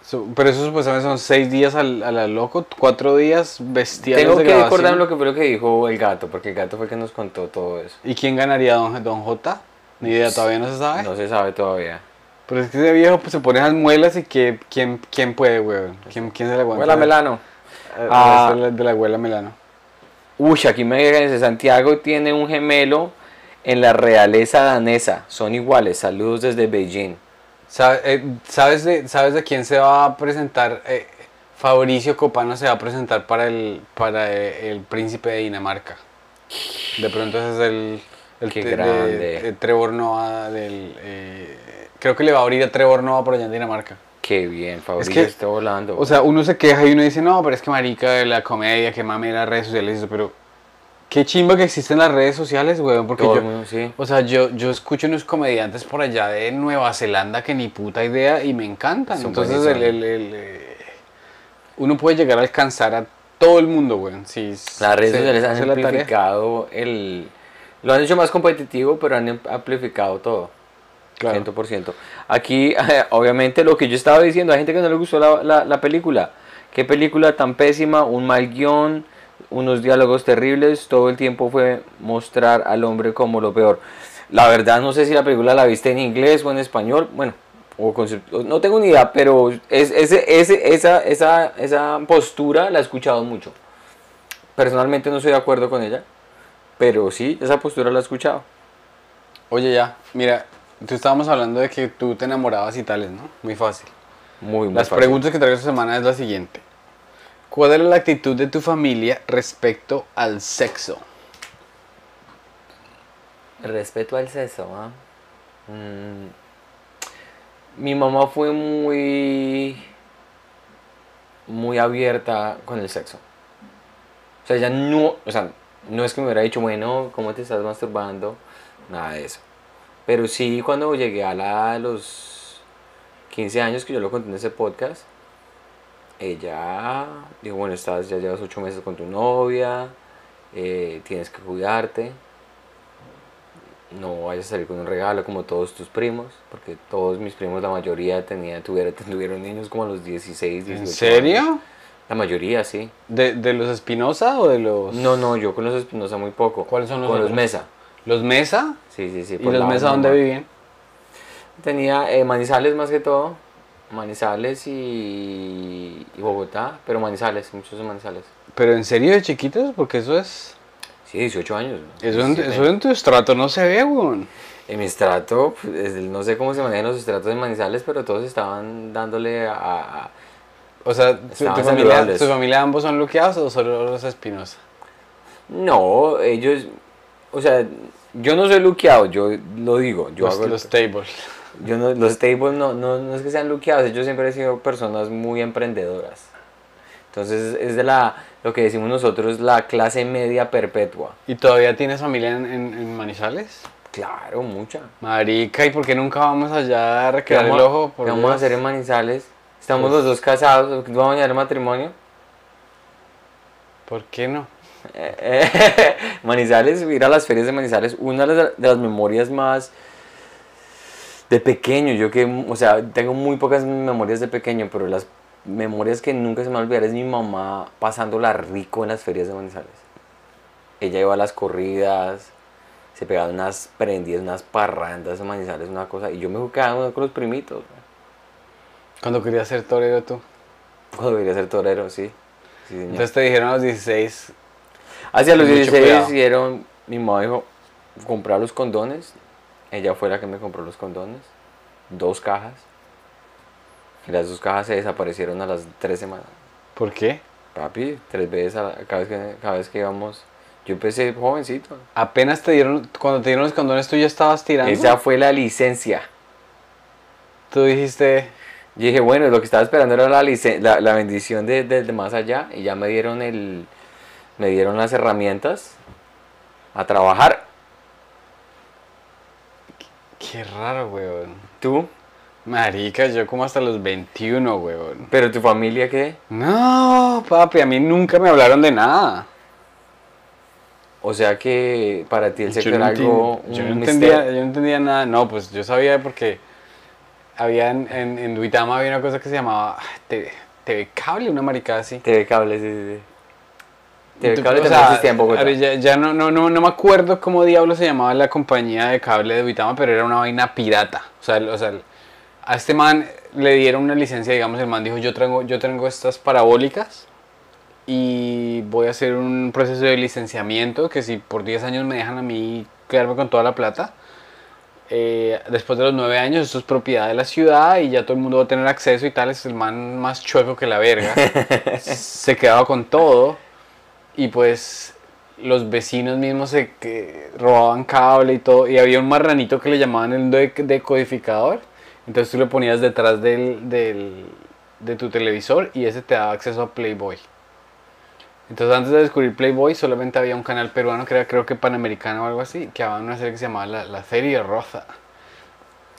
So- pero eso supuestamente son seis días al, a la loco, cuatro días bestiales Tengo de que acordarme lo que fue lo que dijo el gato, porque el gato fue el que nos contó todo eso. ¿Y quién ganaría Don, Don J? Ni idea, todavía no se sabe. No se sabe todavía. Pero es que ese viejo pues, se pone esas muelas y que, ¿quién, quién puede, weón? ¿Quién, ¿Quién se le aguanta? Huela Melano. Eh, Ah. la- de la abuela Melano. Uy, aquí me dice Santiago tiene un gemelo en la realeza danesa. Son iguales. Saludos desde Beijing. ¿Sabe- eh, ¿Sabes de, ¿Sabes de quién se va a presentar? Eh, Fabricio Copano se va a presentar para el, para eh, el príncipe de Dinamarca. De pronto ese es el, el Qué de- grande. de Trevor Noah del... eh, creo que le va a abrir a Trevor Noah por allá en Dinamarca. Qué bien, Fabricio que, está volando. O sea, uno se queja y uno dice, no, pero es que marica de la comedia, que mame las redes sociales y eso, pero qué chimba que existen las redes sociales, weón, porque Todo yo, el mundo, sí. o sea, yo, yo escucho unos comediantes por allá de Nueva Zelanda que ni puta idea y me encantan. Son Entonces, el, buenísimos. el- el, eh, uno puede llegar a alcanzar a todo el mundo, weón. Si Las redes se- sociales han amplificado el... Lo han hecho más competitivo, pero han am- amplificado todo. Claro. 100%. Aquí, obviamente, lo que yo estaba diciendo, hay gente que no le gustó la, la- la película. Qué película tan pésima, un mal guion, unos diálogos terribles, todo el tiempo fue mostrar al hombre como lo peor. La verdad, no sé si la película la viste en inglés o en español, bueno, o no tengo ni idea, pero es, ese, ese, esa, esa, esa postura la he escuchado mucho. Personalmente no estoy de acuerdo con ella, pero sí, esa postura la he escuchado. Oye, ya, mira, tú estábamos hablando de que tú te enamorabas y tales, ¿no? Muy fácil. Muy, muy Las fácil. preguntas que traigo esta semana es la siguiente. ¿Cuál era la actitud de tu familia respecto al sexo? Respeto al sexo, ¿ah? Mm, mi mamá fue muy muy abierta con el sexo. O sea, ella no, o sea, no es que me hubiera dicho, bueno, ¿cómo te estás masturbando? Nada de eso. Pero sí, cuando llegué a, la, los 15 años que yo lo conté en ese podcast, ella dijo, bueno, estás, ya llevas 8 meses con tu novia, eh, tienes que cuidarte, no vayas a salir con un regalo como todos tus primos, porque todos mis primos, la mayoría tenía, tuvieron, tuvieron niños como a los 16, 18 ¿En serio? años. La mayoría, sí. ¿De, de los Espinosa o de los...? No, no, yo con los Espinosa muy poco. ¿Cuáles son los Con los? Mesa. ¿Los Mesa? Sí, sí, sí. ¿Y los Mesa dónde vivían? Tenía eh, Manizales más que todo. Manizales y, y Bogotá, pero Manizales, muchos de Manizales. ¿Pero en serio de chiquitos? Porque eso es... Sí, 18 años. ¿no? Eso en, 17. eso en tu estrato no se ve, weón. En mi estrato, pues, no sé cómo se manejan los estratos de Manizales, pero todos estaban dándole a... a- O sea, ¿tu, tu familia. ¿tu familia ambos son luqueados o solo los Espinosa? No, ellos... O sea, yo no soy luqueado, yo lo digo. Yo Los, hago los tables. Yo no, los tables no, no, no es que sean luqueados, ellos siempre han sido personas muy emprendedoras. Entonces es de la, lo que decimos nosotros, la clase media perpetua. ¿Y todavía tienes familia en, en- en Manizales? Claro, mucha. Marica, ¿y por qué nunca vamos allá a ¿Qué recrear el ojo? Por qué vamos a hacer en Manizales? Estamos Pues- los dos casados, ¿vamos a bañar el matrimonio? ¿Por qué no? Eh, eh, Manizales, ir a las ferias de Manizales, una de las, de las memorias más de pequeño, yo que, o sea, tengo muy pocas memorias de pequeño, pero las memorias que nunca se me van a olvidar es mi mamá pasándola rico en las ferias de Manizales. Ella iba a las corridas, se pegaban unas prendidas, unas parrandas en Manizales, una cosa, y yo me jugaba con los primitos. Cuando querías ser torero tú. Cuando debería ser torero, sí. Entonces te dijeron a los 16, Hacia los Mucho 16 cuidado. dieron, mi mamá dijo, comprar los condones. Ella fue la que me compró los condones. Dos cajas. Y las dos cajas se desaparecieron a las tres semanas. ¿por qué? Papi, tres veces a la- cada, vez que, cada vez que íbamos. Yo empecé jovencito. Apenas te dieron, cuando te dieron los condones tú ya estabas tirando. Esa fue la licencia. Tú dijiste, Y dije, bueno, lo que estaba esperando era la, licen- la, la bendición de, de- de más allá. Y ya me dieron el me dieron las herramientas a trabajar. Qué raro, weón. Tú, Marica, yo como hasta los 21, weón. pero tu familia qué? No, papi, a mí nunca me hablaron de nada. O sea que para ti el sexo era algo yo, un no entendía, yo no entendía nada. No, pues yo sabía porque había en, en, en Duitama había una cosa que se llamaba ah, TV, TV Cable, una maricada así. TV Cable, sí, sí, sí. Tú- Cable o sea, existía en Bogotá. Ya, ya no, no, no, no me acuerdo cómo diablo se llamaba la compañía de cable de Duitama, pero era una vaina pirata. O sea, el- o sea, el- a este man le dieron una licencia, digamos, el man dijo, yo tengo, yo tengo estas parabólicas y voy a hacer un proceso de licenciamiento que si por 10 años me dejan a mí quedarme con toda la plata, eh, después de los 9 años esto es propiedad de la ciudad y ya todo el mundo va a tener acceso y tal, es el man más chueco que la verga. se quedaba con todo y pues los vecinos mismos se robaban cable y todo y había un marranito que le llamaban el de- decodificador entonces tú lo ponías detrás del, del- de tu televisor y ese te daba acceso a Playboy. Entonces antes de descubrir Playboy solamente había un canal peruano que era creo que panamericano o algo así que había una serie que se llamaba La, la Serie Rosa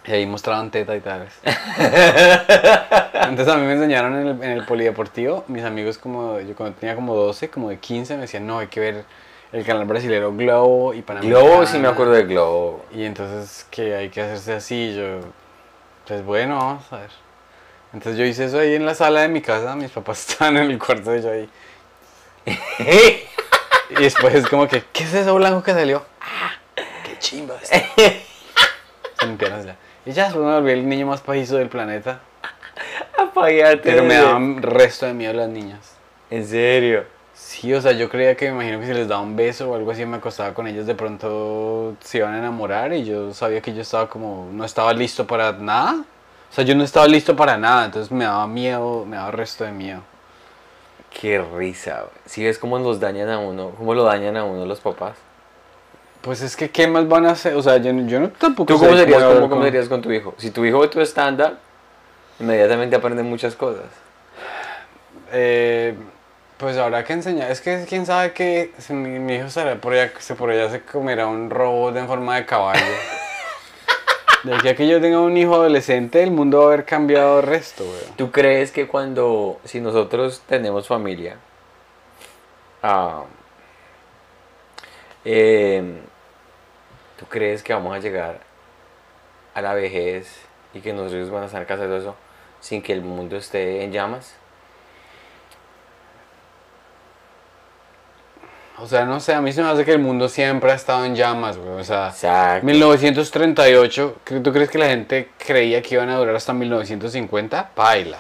y ahí mostraban teta y tales entonces a mí me enseñaron en el, en el polideportivo, mis amigos como, yo cuando tenía como 12, como de 15, me decían, no, hay que ver el canal brasilero Globo y Panamericana. Globo, sí me acuerdo de Globo. Y entonces que hay que hacerse así, yo, pues bueno, vamos a ver. Entonces yo hice eso ahí en la sala de mi casa, mis papás estaban en el cuarto y yo ahí. Y después es como que, ¿qué es eso blanco que salió? ¡Ah! ¡Qué chimba esto! Limpiaron ya. Y ya después me volví el niño más pajizo del planeta. Apagate. Pero me daban resto de miedo las niñas. En serio. Sí, o sea, yo creía que me imagino que si les daba un beso o algo así me acostaba con ellas, de pronto se iban a enamorar y yo sabía que yo estaba como, no estaba listo para nada. O sea, yo no estaba listo para nada, entonces me daba miedo, me daba resto de miedo. Qué risa. Si ves cómo los dañan a uno, cómo lo dañan a uno los papás. Pues es que, ¿qué más van a hacer? O sea, yo, no- yo no tampoco ¿Tú sé cómo serías, cómo, serías con tu hijo? Si tu hijo ve tu stand-up, inmediatamente aprende muchas cosas. Eh, pues habrá que enseñar. Es que quién sabe que si mi, mi hijo estará por allá, se por allá se comerá un robot en forma de caballo. De aquí a que yo tenga un hijo adolescente, el mundo va a haber cambiado el resto, güey. ¿Tú crees que cuando, si nosotros tenemos familia, ah, em, ¿tú crees que vamos a llegar a la vejez y que hijos van a estar casados eso sin que el mundo esté en llamas? O sea, no sé, a mí se me hace que el mundo siempre ha estado en llamas, güey. O sea, Exacto. 1938, ¿cre- ¿tú crees que la gente creía que iban a durar hasta 1950? Paila.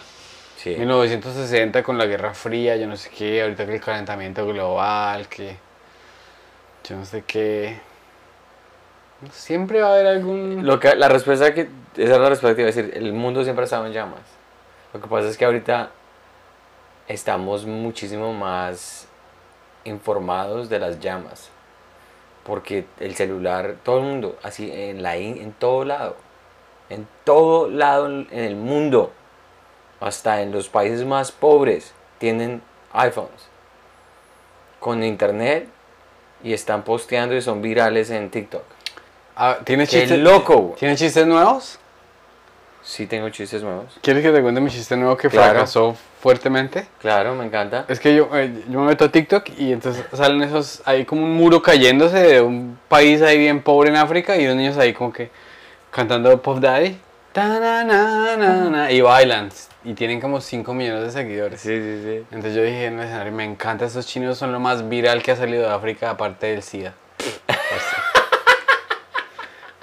Sí. 1960 con la Guerra Fría, yo no sé qué, ahorita que el calentamiento global, que yo no sé qué. Siempre va a haber algún... Lo que, la respuesta que, esa es la respuesta que iba a decir, el mundo siempre ha estado en llamas. Lo que pasa es que ahorita estamos muchísimo más informados de las llamas. Porque el celular, todo el mundo, así en, la, en todo lado, en todo lado en el mundo, hasta en los países más pobres, tienen iPhones con internet y están posteando y son virales en TikTok. Ah, ¿Tienes ¡Qué chistes? loco! güey. ¿Tienes chistes nuevos? Sí tengo chistes nuevos. ¿Quieres que te cuente mi chiste nuevo que Claro. fracasó fuertemente? Claro, me encanta. Es que yo, eh, yo me meto a TikTok y entonces salen esos, hay como un muro cayéndose de un país ahí bien pobre en África y unos niños ahí como que cantando Pop Daddy. Ta-na-na-na-na, y bailan y tienen como 5 millones de seguidores. Sí, sí, sí. Entonces yo dije en el escenario, me encanta, estos chinos son lo más viral que ha salido de África aparte del SIDA.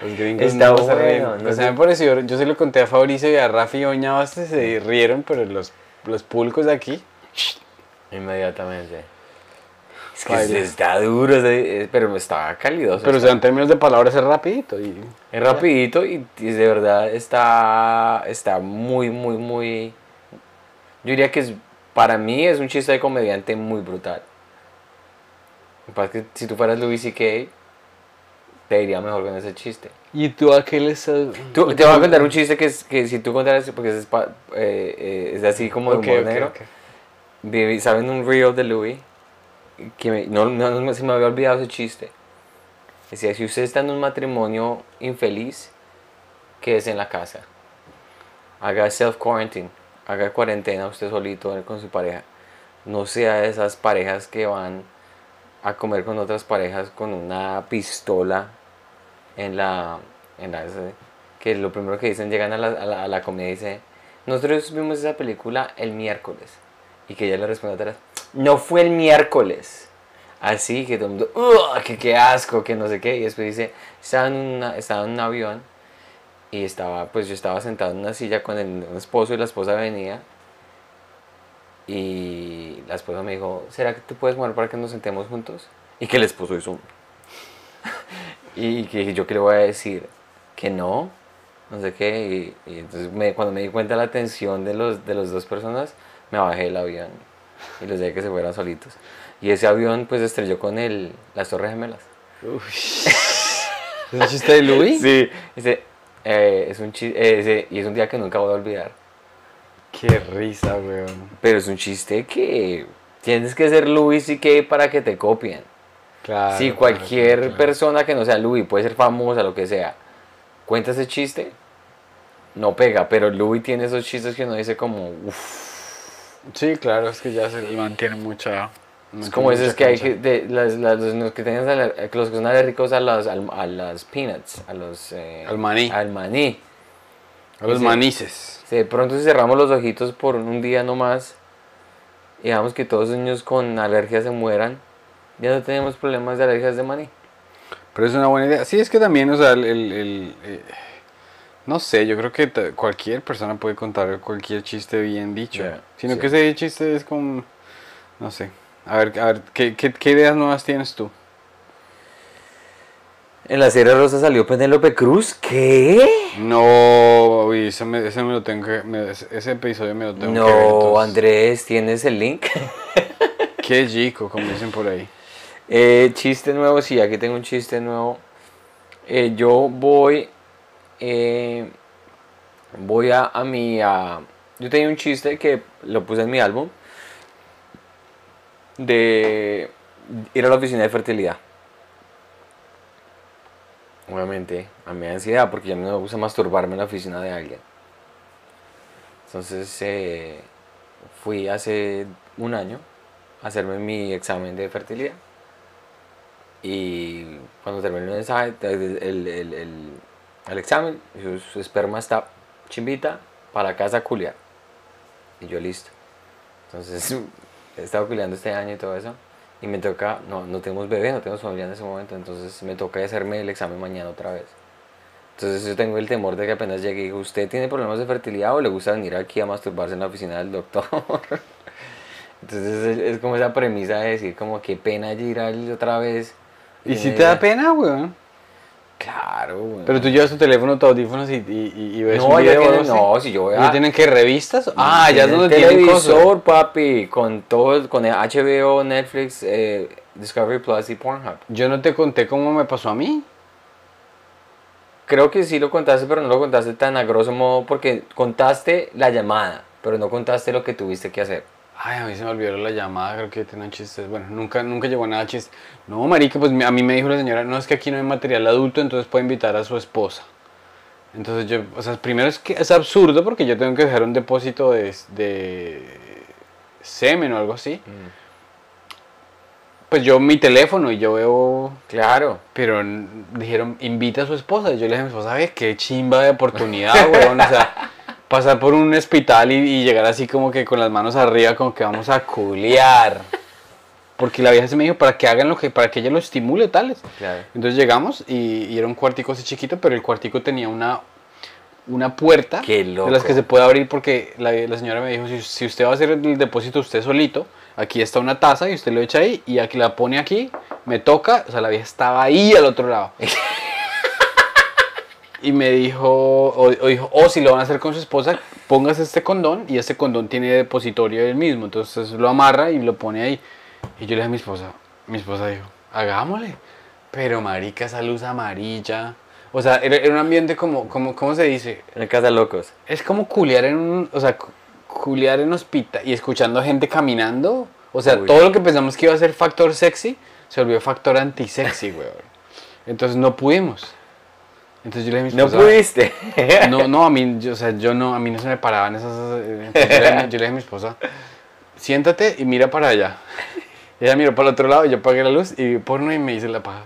Los gringos Está no se ríen. no O sea, me pareció, yo se lo conté a Fabricio y a Rafi Oñabas se rieron, pero los, los públicos de aquí... Inmediatamente. Es que Baila. está duro, pero está calidoso. Pero o sea, en términos de palabras es rapidito. Y... es rapidito y, y de verdad está, está muy, muy, muy... Yo diría que es, para mí es un chiste de comediante muy brutal. Lo que pasa es que si tú fueras Louis C.K., te iría mejor con ese chiste. ¿Y tú a qué les has... Tú- te voy a contar un chiste que, es, que si tú contaras, porque es, eh, eh, es así como de Ok, humor ok, negro. ok. Vi- ¿Saben un reel de Louis? Que me- no, no, no se me había olvidado ese chiste. Decía, si usted está en un matrimonio infeliz, quédese en la casa. Haga self-quarantine. Haga cuarentena usted solito con su pareja. No sea de esas parejas que van a comer con otras parejas con una pistola en la... En la que lo primero que dicen, llegan a la, a la, a la comida y dicen, nosotros vimos esa película el miércoles. Y que ella le responde atrás, no fue el miércoles. Así que todo el mundo, "Ugh, que qué asco, que no sé qué. Y después dice, estaba en, estaba un avión y estaba, pues yo estaba sentado en una silla con el, esposo y la esposa venía. Y la esposa me dijo, ¿será que tú puedes mover para que nos sentemos juntos? Y que el esposo hizo un... y que yo qué le voy a decir, que no, no sé qué. Y, y entonces me- cuando me di cuenta de la tensión de los, de las dos personas, me bajé del avión y los dejé que se fueran solitos. Y ese avión pues estrelló con el, las Torres Gemelas. ¿Es un chiste de Louis? Sí, ese, eh, es un chi- eh, ese- y es un día que nunca voy a olvidar. Qué risa, weón. Pero es un chiste que tienes que ser Louis y que para que te copien. Claro. si cualquier claro. persona que no sea Louis puede ser famosa, lo que sea, cuenta ese chiste, no pega. Pero Louis tiene esos chistes que uno dice como, uff. Sí, claro, es que ya se mantiene mucha... Es como esos que hay que, de, las, las- los, los que los que son alérgicos a las, a las peanuts, a los... eh, Al maní. Al maní. A los Sí. manices. Si de pronto si cerramos los ojitos por un día nomás y dejamos que todos los niños con alergia se mueran, ya no tenemos problemas de alergias de maní. Pero es una buena idea. Sí, es que también, o sea, el... el- el, eh, no sé, yo creo que cualquier persona puede contar cualquier chiste bien dicho. Ya, Sino sí. que ese chiste es como... No sé. A ver, a ver ¿qué, qué, qué ideas nuevas tienes tú? En la serie rosa salió Penélope Cruz. ¿Qué? No, uy, ese me, ese me lo tengo que. me- ese, ese episodio me lo tengo que ver. No. Andrés, ¿tienes el link? Qué chico, como dicen por ahí. Eh, chiste nuevo, sí, aquí tengo un chiste nuevo. Eh, yo voy. eh, voy a, a mi. a- yo tenía un chiste que lo puse en mi álbum. De ir a la oficina de fertilidad. Obviamente, a mí me da ansiedad porque ya no me gusta masturbarme en la oficina de alguien. Entonces, eh, fui hace un año a hacerme mi examen de fertilidad. Y cuando terminé el, el, el- examen, su, esperma está chimbita para casa a culiar. Y yo listo. Entonces he estado culiando este año y todo eso. Y me toca, no, no tenemos bebé, no tenemos familia en ese momento. Entonces me toca hacerme el examen mañana otra vez. Entonces yo tengo el temor de que apenas llegue y diga, ¿usted tiene problemas de fertilidad o le gusta venir aquí a masturbarse en la oficina del doctor? Entonces es, como esa premisa de decir como qué pena ir otra vez. ¿Y si te da diga, pena, weón? Claro, güey. Pero tú llevas tu teléfono, tus audífonos y, y, ves no, un ya video o tienen, no, si yo voy ¿Ya a... tienen que revistas? Ah, ya es donde tienen cosas. televisor, papi, con todo, con el HBO, Netflix, eh, Discovery Plus y Pornhub. Yo no te conté cómo me pasó a mí. Creo que sí lo contaste, pero no lo contaste tan a grosso modo porque contaste la llamada, pero no contaste lo que tuviste que hacer. Ay, a mí se me olvidó la llamada, creo que tenían chistes. Bueno, nunca, nunca llegó a nada chiste. No, marica, pues a mí me dijo la señora, no, es que aquí no hay material adulto, entonces puede invitar a su esposa. Entonces yo, o sea, primero es que es absurdo porque yo tengo que dejar un depósito de, de semen o algo así. Pues yo mi teléfono y yo veo, Claro. pero dijeron, invita a su esposa. Y yo le dije a mi esposa, ¿sabes qué chimba de oportunidad, weón? O sea, pasar por un hospital y, y llegar así como que con las manos arriba, como que vamos a culiar. Porque la vieja se me dijo, para que hagan lo que, para que ella lo estimule, tales. Claro. Entonces llegamos y, y era un cuartico así chiquito, pero el cuartico tenía una, una puerta Qué de las loco. que se puede abrir porque la, la señora me dijo, si, si usted va a hacer el depósito usted solito, aquí está una taza y usted lo echa ahí y aquí la pone aquí, me toca, o sea, la vieja estaba ahí al otro lado. y me dijo, o, o dijo, o si lo van a hacer con su esposa, póngase este condón y este condón tiene depositorio del mismo, entonces lo amarra y lo pone ahí. Y yo le dije a mi esposa, mi esposa dijo, hagámosle. Pero marica, esa luz amarilla. O sea, era, era un ambiente como, como, ¿cómo se dice? En casa de locos. Es como culiar en un, o sea, cu- culiar en hospital y escuchando gente caminando. O sea, Uy. todo lo que pensamos que iba a ser factor sexy, se volvió factor antisexy, weón. Entonces no pudimos. Entonces yo le dije a mi No esposa, pudiste. no, no, a mí, yo, o sea, yo no, a mí no se me paraban esas. eh, entonces yo, le, dije- yo le dije a mi esposa, siéntate y mira para allá. Y ella miró para el otro lado y yo apagué la luz y porno y me hice la paja.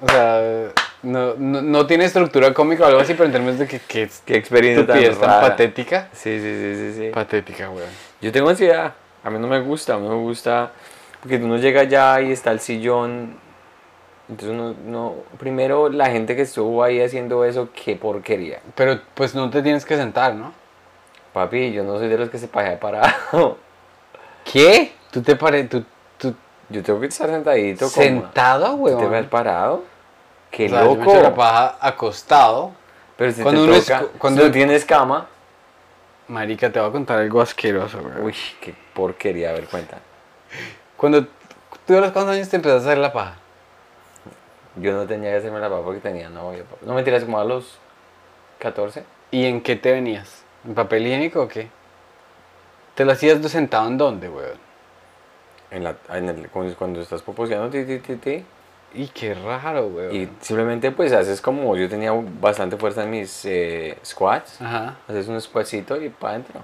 O sea, no, no, no tiene estructura cómica o algo así, pero en términos de que, que Qué experiencia tan, estupidez tan rara. patética. Sí, sí, sí, sí, sí. Patética, weón. Yo tengo ansiedad. A mí no me gusta, a mí no me gusta. Porque uno llega allá y está el sillón. Entonces uno no. Primero, la gente que estuvo ahí haciendo eso, qué porquería. Pero pues no te tienes que sentar, ¿no? Papi, yo no soy de los que se pajea parado. ¿Qué? ¿Tú te pares, tú, tú Yo tengo que estar sentadito. sentado, ¿Te ves weón? parado? Qué O sea, yo me loco. la paja acostado. Pero si Cuando te uno es- cuando- si no tienes cama. Marica, te voy a contar algo asqueroso, weón. Uy, qué porquería, a ver, cuenta. Cuando tú a los cuántos años te empezaste a hacer la paja. Yo no tenía que hacerme la papa porque tenía novia. papá. No mentiras, como a los 14. ¿Y en qué te venías? ¿En papel higiénico o qué? ¿Te lo hacías sentado en dónde, weón? En la, en el, cuando, cuando estás poposeando, ti, ti, ti, ti. Y qué raro, weón. Y simplemente pues haces como yo tenía bastante fuerza en mis eh, squats. Ajá. Haces un squatcito y para adentro.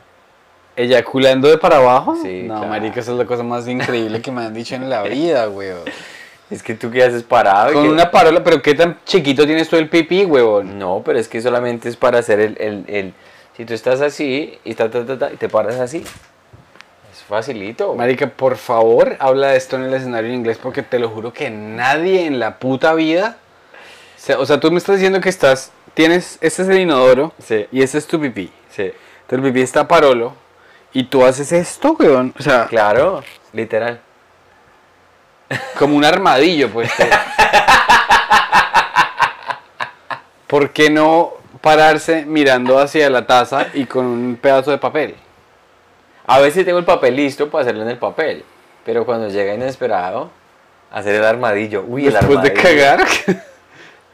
¿Eyaculando de para abajo? Sí, No, claro. marica, esa es la cosa más increíble que me han dicho en la vida, weón. Es que tú que haces parado. Con que- una parola, pero ¿qué tan chiquito tienes tú el pipí, weón? No, pero es que solamente es para hacer el... el, el- si tú estás así y, ta, ta, ta, ta, y te paras así, es facilito. Marica, por favor, habla de esto en el escenario en inglés porque te lo juro que nadie en la puta vida... O sea, o sea, tú me estás diciendo que estás... Tienes... Este es el inodoro Sí, y este es tu pipí. sí. Entonces el pipí está parolo y tú haces esto, weón. O sea, Claro, literal. Como un armadillo, pues. ¿Por qué no pararse mirando hacia la taza y con un pedazo de papel? A veces tengo el papel listo para hacerlo en el papel, pero cuando llega inesperado, hacer el armadillo. Uy, el Después de cagar.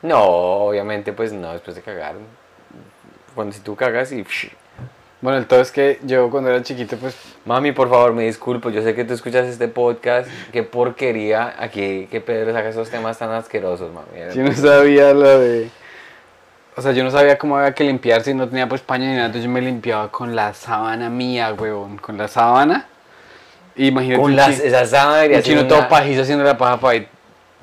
No, obviamente, pues no, después de cagar. Cuando si tú cagas y. Bueno, el todo es que yo cuando era chiquito, pues Mami, por favor, me disculpo. Yo sé que tú escuchas este podcast. Qué porquería aquí que Pedro saca esos temas tan asquerosos, mami. yo no sabía lo de... O sea, yo no sabía cómo había que limpiarse y no tenía pues paño ni nada, entonces yo me limpiaba con la sábana mía, huevón. Con la sábana. Y Imagínate Con las, esa sábana debería un chino una- todo pajizo haciendo la paja para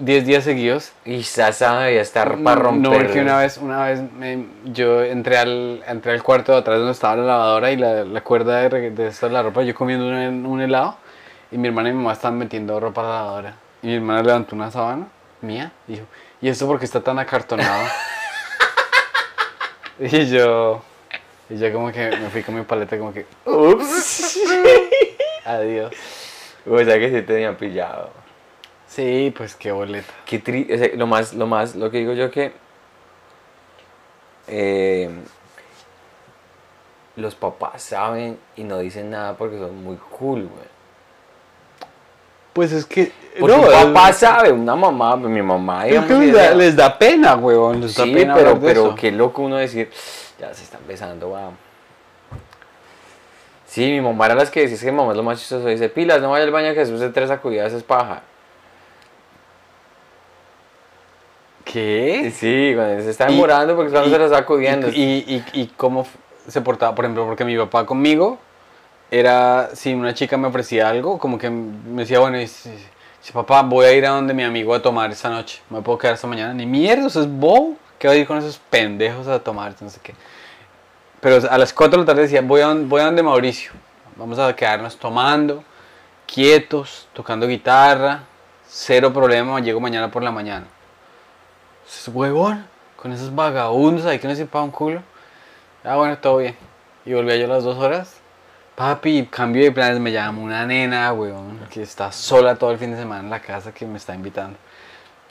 10 días seguidos. Y esa sábana debería estar para romper. No, porque una vez, una vez me- yo entré al, entré al cuarto de atrás donde estaba la lavadora y la, la cuerda de, de esta la ropa, yo comiendo un, un helado y mi hermana y mi mamá estaban metiendo ropa a la lavadora. Y mi hermana levantó una sábana mía y dijo, ¿y esto por qué está tan acartonado? y yo, y yo como que me fui con mi paleta como que, Ups. adiós. o sea que se tenía pillado. Sí, pues qué boleta. Qué tri o sea, lo más, lo más, lo que digo yo que eh, los papás saben y no dicen nada porque son muy cool, güey. Pues es que... Porque no, un papá sabe, una mamá, mi mamá, es que les, da, les da pena, huevón. Les da sí, pena pero, pero eso. qué loco uno decir, ya se están besando, va. Sí, mi mamá era las que decía, es que mamá es lo más chistoso, dice, pilas, no vaya al baño que después de tres sacudidas es paja. ¿Qué? Sí, cuando se está demorando porque cuando se la está sacudiendo. Y, y, y, y cómo se portaba, por ejemplo, porque mi papá conmigo era, si una chica me ofrecía algo, como que me decía, bueno, y si, si, papá, voy a ir a donde mi amigo a tomar esta noche, me puedo quedar esta mañana, ni mierda, eso es bobo, que va a ir con esos pendejos a tomar, no sé qué. Pero a las 4 de la tarde decía, voy a, voy a donde Mauricio, vamos a quedarnos tomando, quietos, tocando guitarra, cero problema, llego mañana por la mañana. Ese huevón, con esos vagabundos ahí que no se paga un culo. Ah, bueno, todo bien. Y volví yo a las dos horas. Papi, cambio de planes, me llama una nena, weón, que está sola todo el fin de semana en la casa que me está invitando.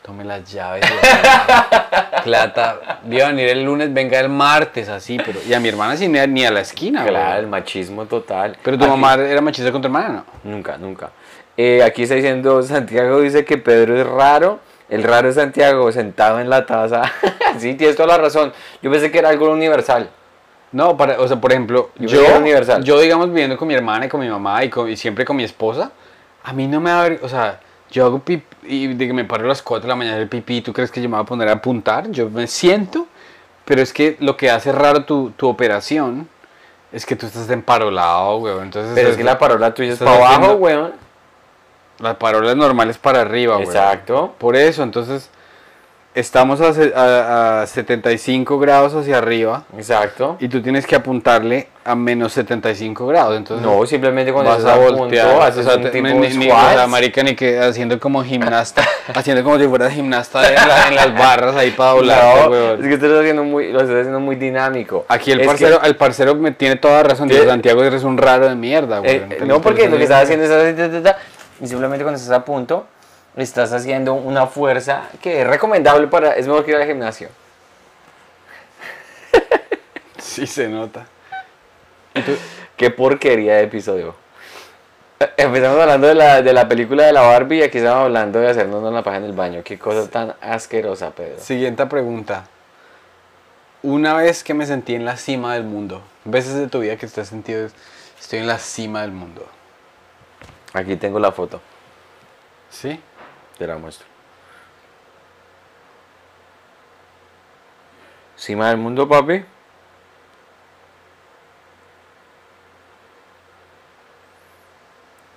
Tome las llaves, weón. plata. Iba a venir el lunes, venga el martes, así, pero. Y a mi hermana sin ir ni a la esquina, Claro, el machismo total. Pero tu Aquí- mamá era machista con tu hermana, ¿no? Nunca, nunca. Eh, aquí está diciendo, Santiago dice que Pedro es raro. El raro es Santiago sentado en la taza. sí, tienes toda la razón. Yo pensé que era algo universal. No, para, o sea, por ejemplo, Yo yo, universal. yo digamos viviendo con mi hermana y con mi mamá y, con- y siempre con mi esposa, a mí no me da, o sea, yo hago pipí y de que me paro a las 4 de la mañana el pipí, ¿tú crees que yo me voy a poner a apuntar? Yo me siento, pero es que lo que hace raro tu, tu operación es que tú estás emparolado, weón. Entonces, Pero es que la parola tuya es para abajo, weón. La parola normal es para arriba, weón. Exacto. Por eso, entonces, estamos a, a- a 75 grados hacia arriba. Exacto. Y tú tienes que apuntarle a menos 75 grados. Entonces No, simplemente cuando vas a voltear. haces o sea, un tipo ni- ni- o squats. sea, marica, ni que haciendo como gimnasta. haciendo como si fueras gimnasta en, la- en las barras ahí para doblar. No, es que estás haciendo muy, lo estás haciendo muy dinámico. Aquí el Es que- parcero, el parcero me tiene toda razón. Dice, Santiago eres un raro de mierda, güey. Eh, eh, no, porque lo que estás haciendo es y simplemente cuando estás a punto, estás haciendo una fuerza que es recomendable para, es mejor que ir al gimnasio. Sí, se nota. Qué porquería de episodio. Eh, Empezamos hablando de la, de la película de la Barbie y aquí estamos hablando de hacernos una paja en el baño. Qué cosa tan asquerosa, Pedro. Siguiente pregunta. Una vez que me sentí en la cima del mundo, veces de tu vida que te has sentido, estoy en la cima del mundo. Aquí tengo la foto, ¿Sí? te la muestro. Cima del mundo, papi.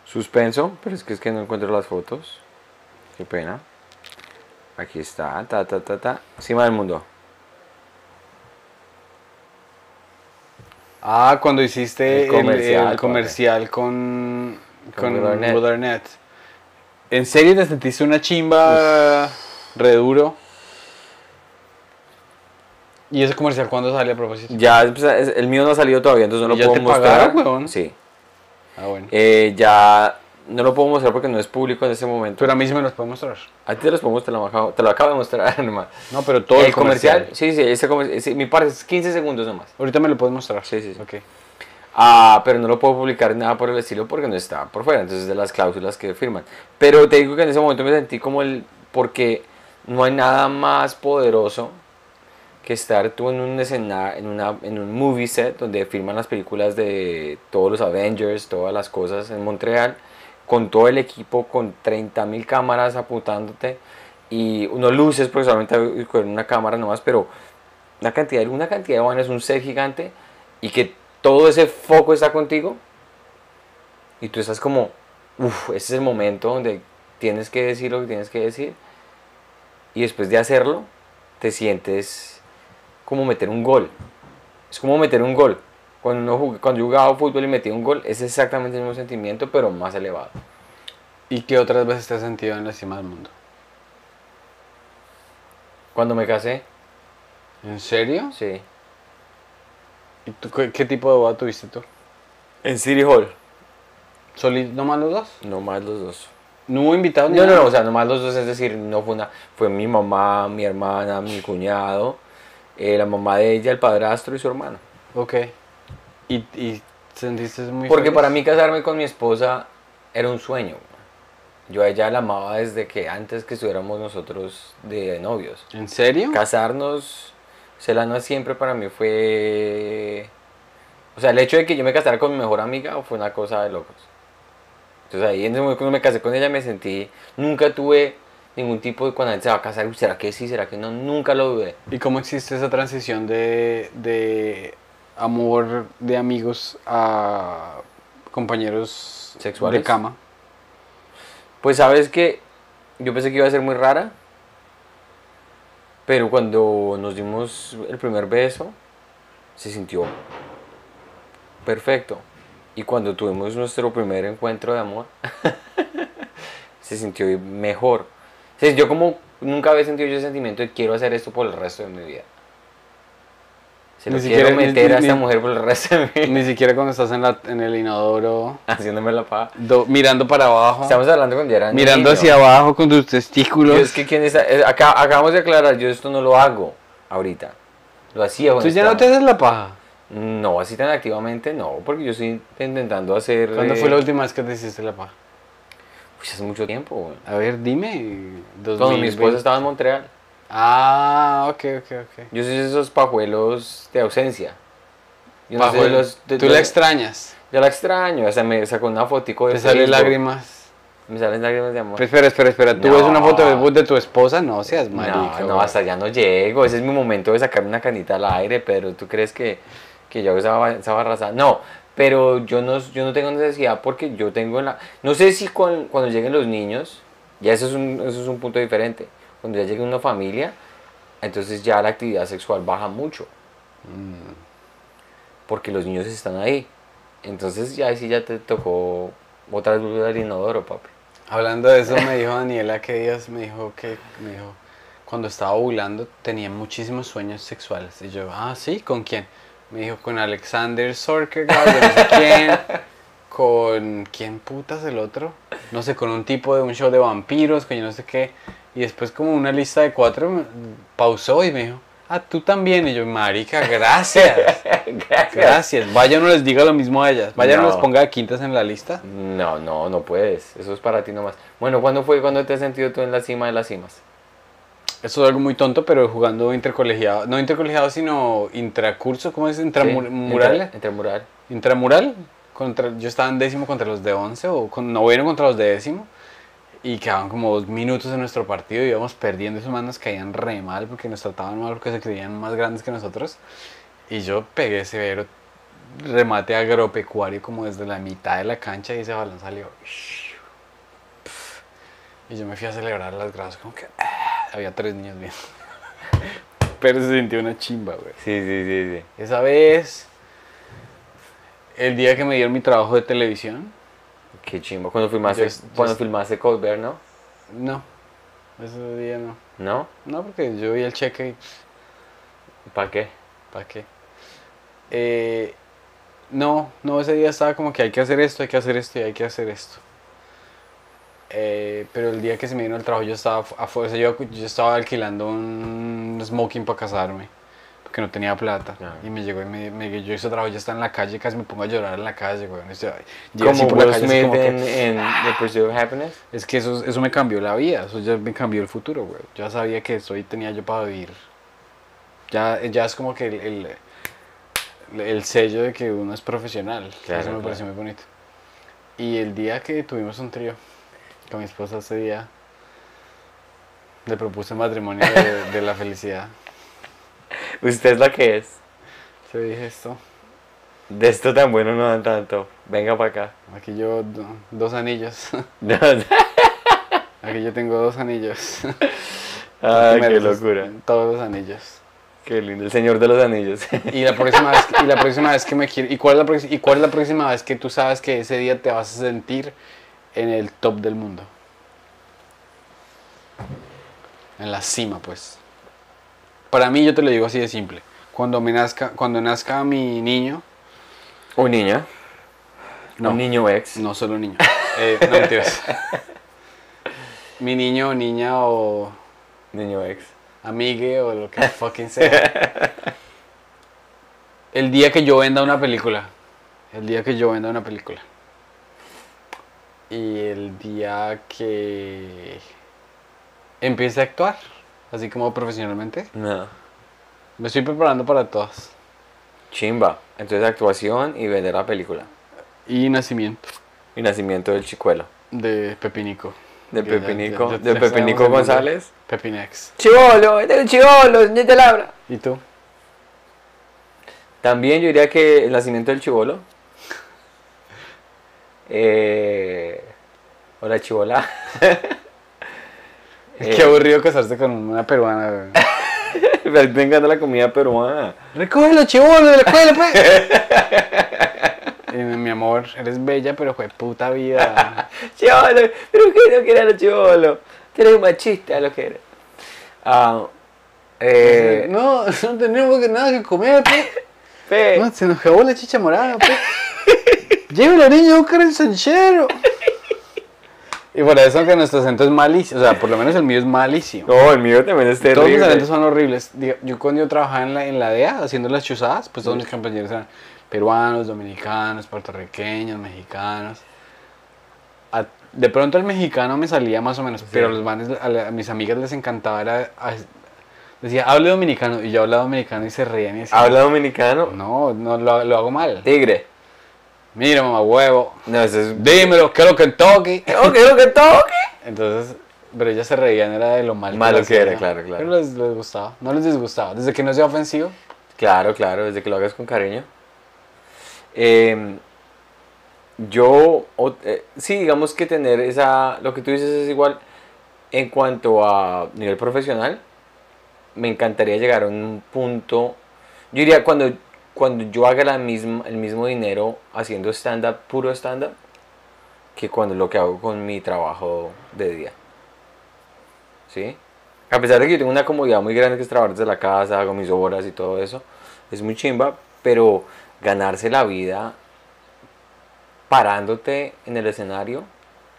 Suspenso, pero es que es que no encuentro las fotos. Qué pena. Aquí está, ta, ta, ta, ta. Cima del mundo. Ah, cuando hiciste El comercial con, Con con. ¿En serio te sentiste una chimba re duro? ¿Y ese comercial cuándo sale a propósito? Ya, pues, es- el mío no ha salido todavía, entonces no ¿Y lo ya puedo te mostrar. pagaron, weón? Sí. Ah, bueno. Eh, ya no lo puedo mostrar porque no es público en ese momento. Pero a mí sí me los puede mostrar. A ti te los puedo mostrar, te lo acabo, de mostrar nomás. No, pero todo el comercial, sí, sí, ese comer- ese- mi parte es 15 segundos nomás. Ahorita me lo puedes mostrar. Sí, sí, sí. Ok. Ah, pero no lo puedo publicar nada por el estilo porque no está por fuera, entonces de las cláusulas que firman. Pero te digo que en ese momento me sentí como el, porque no hay nada más poderoso que estar tú en un escenario, en, en un movie set donde firman las películas de todos los Avengers, todas las cosas en Montreal, con todo el equipo, con 30.000 cámaras apuntándote y unos luces, porque solamente con una cámara nomás, pero una cantidad, una cantidad de vainas, un set gigante y que todo ese foco está contigo y tú estás como, uff, ese es el momento donde tienes que decir lo que tienes que decir y después de hacerlo te sientes como meter un gol. Es como meter un gol. Cuando, uno cuando yo jugaba fútbol y metía un gol, es exactamente el mismo sentimiento, pero más elevado. ¿Y qué otras veces te has sentido en la cima del mundo? Cuando me casé, ¿En serio? sí. ¿Y tú, qué, qué tipo de boda tuviste tú? En City Hall. ¿Soli nomás los dos? No más los dos. ¿No hubo invitados? ni No, no, no, o sea, nomás los dos, es decir, no fue una, fue mi mamá, mi hermana, mi cuñado, eh, la mamá de ella, el padrastro y su hermano. Ok. ¿Y, y sentiste muy Porque feliz? para mí casarme con mi esposa era un sueño. Yo a ella la amaba desde que antes que estuviéramos nosotros de novios. ¿En serio? Casarnos, Selana siempre para mí fue... O sea, el hecho de que yo me casara con mi mejor amiga fue una cosa de locos. Entonces ahí en ese momento cuando me casé con ella me sentí... Nunca tuve ningún tipo de cuando se va a casar, "Uy, ¿será que sí? ¿Será que no? Nunca lo dudé. ¿Y cómo existe esa transición de, de amor de amigos a compañeros ¿Sexuales? de cama? Pues sabes que yo pensé que iba a ser muy rara, pero cuando nos dimos el primer beso, se sintió perfecto. Y cuando tuvimos nuestro primer encuentro de amor, se sintió mejor. Sintió como nunca había sentido yo ese sentimiento de quiero hacer esto por el resto de mi vida. Se lo Ni quiero siquiera- ni- meter a ni- esta mujer por el resto de vida. Ni siquiera cuando estás en, la, en el inodoro, Haciéndome la paja. do- mirando para abajo, Estamos hablando yo era mirando niño. hacia abajo con tus testículos. Yo es que quién está, eh, acá, acabamos de aclarar, yo esto no lo hago ahorita. Lo hacía ¿Tú cuando ya no te haces la paja? No, así tan activamente no, porque yo estoy intentando hacer... ¿Cuándo eh, fue la última vez que te hiciste la paja? Uy, hace mucho tiempo, güey. A ver, dime. Cuando mi 2020. esposa estaba en Montreal. Ah, ok, ok, ok. Yo soy esos pajuelos de ausencia. Yo no los- de Tú la extrañas. Yo la extraño, o sea, me sacó una fotico de Te salen lágrimas. Me salen lágrimas de amor. Pero espera, espera, espera. ¿Tú No. ves una foto de, de tu esposa? No seas marica. No, no, hasta allá no llego. Ese es mi momento de sacarme una canita al aire, pero ¿tú crees que, que yo hago esa, esa barraza? No, pero yo no, yo no tengo necesidad porque yo tengo la... No sé si con- cuando lleguen los niños, ya eso es, un, eso es un punto diferente. Cuando ya llegue una familia, entonces ya la actividad sexual baja mucho. Mm. Porque los niños están ahí. Entonces ya sí ya te tocó volver al inodoro, papi. Hablando de eso, me dijo Daniela que días me dijo que me dijo cuando estaba ovulando tenía muchísimos sueños sexuales. Y yo, ah, sí, ¿con quién? Me dijo con Alexander Sorkegaard, de no sé quién. Con quién putas el otro? No sé, con un tipo de un show de vampiros, con yo no sé qué. Y después como una lista de cuatro pausó y me dijo, ah, tú también. Y yo, marica, gracias. Gracias. Gracias. Vaya no les diga lo mismo a ellas. Vaya no, No. les ponga quintas en la lista. No, no, no puedes. Eso es para ti nomás. Bueno, ¿cuándo fue cuando te has sentido tú en la cima de las cimas? Eso es algo muy tonto, pero jugando intercolegiado. No intercolegiado, sino intracurso. ¿Cómo es? Intramural. Intramural. Intramural. Intramural. Contra, yo estaba en décimo contra los de once o con noveno contra los de décimo. Y quedaban como dos minutos en nuestro partido y íbamos perdiendo. Esos manos caían re mal porque nos trataban mal porque se creían más grandes que nosotros. Y yo pegué severo remate agropecuario como desde la mitad de la cancha y ese balón salió. Y yo me fui a celebrar las gradas como que ah, había tres niños viendo. Pero se sintió una chimba, güey. Sí, sí, sí, sí. Esa vez, el día que me dieron mi trabajo de televisión, Qué chimbo. Cuando filmaste, cuando just- filmaste Colbert, ¿no? no. Ese día no. ¿No? No, porque yo vi el cheque y ¿Para qué? ¿para qué? Eh, no, no, ese día estaba como que hay que hacer esto, hay que hacer esto y hay que hacer esto. Eh, pero el día que se me vino el trabajo yo estaba afuera, o sea, yo, yo estaba alquilando un smoking para casarme, porque no tenía plata. Claro. Y me llegó y me, me yo ese trabajo, yo estaba en la calle, casi me pongo a llorar en la calle, güey. Como por la Will calle, así Smith como que- en, The Pursuit of Happiness. Es que eso, eso me cambió la vida, eso ya me cambió el futuro, güey. Ya sabía que eso ahí tenía yo para vivir. Ya, ya es como que el, el, el sello de que uno es profesional. Claro, eso me claro. pareció muy bonito. Y el día que tuvimos un trío con mi esposa ese día, le propuse matrimonio de, de la felicidad. Usted es la que es. Se dije esto. De esto tan bueno no dan tanto. Venga para acá. Aquí yo do- dos anillos. Aquí yo tengo dos anillos. Ay, qué locura. Todos los anillos. Qué lindo. El Señor de los Anillos. Y la próxima vez, y la próxima vez que me quiero, ¿y cuál, es la, ¿y cuál es la próxima vez que tú sabes que ese día te vas a sentir en el top del mundo? En la cima, pues. Para mí, yo te lo digo así de simple. Cuando me nazca, cuando nazca mi niño, Un niño. No. Un niño ex. no solo niño, eh, no mentiras. mi niño o niña o Niño ex. amigue o lo que fucking sea. El día que yo venda una película. El día que yo venda una película. Y el día que empiece a actuar, así como profesionalmente. No. Me estoy preparando para todas. Chimba. Entonces actuación y vender la película. Y nacimiento Y nacimiento del chicuelo. de Pepinico. De ya- Pepinico. ya- ya- de Pepinico el. González. Pepinex. Chivolo, este es un chivolo, señorita Laura. ¿Y tú? También yo diría que el nacimiento del chivolo. Eh, hola chivola. Eh, Qué aburrido casarse con una peruana. güey. Me encanta la comida peruana. Recoge los chivolos de la escuela, pues. Mi amor, eres bella, pero fue puta vida. Chivolo, pero que no quiere a los chivolos. Tú eres un machista lo que eres. Ah, eh, no, no tenemos que- nada que comer, pues. pe- No, se nos acabó la chicha morada, pues. Llévelo, niño, a buscar el sanchero. Y por eso que nuestro acento es malísimo. O sea, por lo menos el mío es malísimo. No, el mío también es Todos mis terrible. acentos son horribles. Yo cuando yo trabajaba en la, en la DEA haciendo las chuzadas, pues todos mis compañeros eran peruanos, dominicanos, puertorriqueños, mexicanos. A- de pronto el mexicano me salía más o menos, pero a los manes, a, la- a mis amigas les encantaba, era, decía, hable dominicano, y yo hablaba dominicano y se reían y decían, ¿Habla dominicano? no, no lo, lo hago mal. Tigre. Mira, mamá huevo, No, eso es... dímelo, ¿qué es lo que toque? Ok, lo que toque. Entonces, pero ellas se reían, era de lo mal Malo lo que era, claro, claro. Pero les, les gustaba, no les disgustaba. Desde que no sea ofensivo, Claro, claro, desde que lo hagas con cariño. Eh, yo, eh, sí, digamos que tener esa, lo que tú dices es igual en cuanto a nivel profesional. Me encantaría llegar a un punto, yo diría cuando, cuando yo haga la misma, el mismo dinero haciendo stand-up, puro stand-up, que cuando lo que hago con mi trabajo de día. ¿Sí? A pesar de que yo tengo una comodidad muy grande que es trabajar desde la casa, hago mis horas y todo eso, es muy chimba, pero ganarse la vida parándote en el escenario,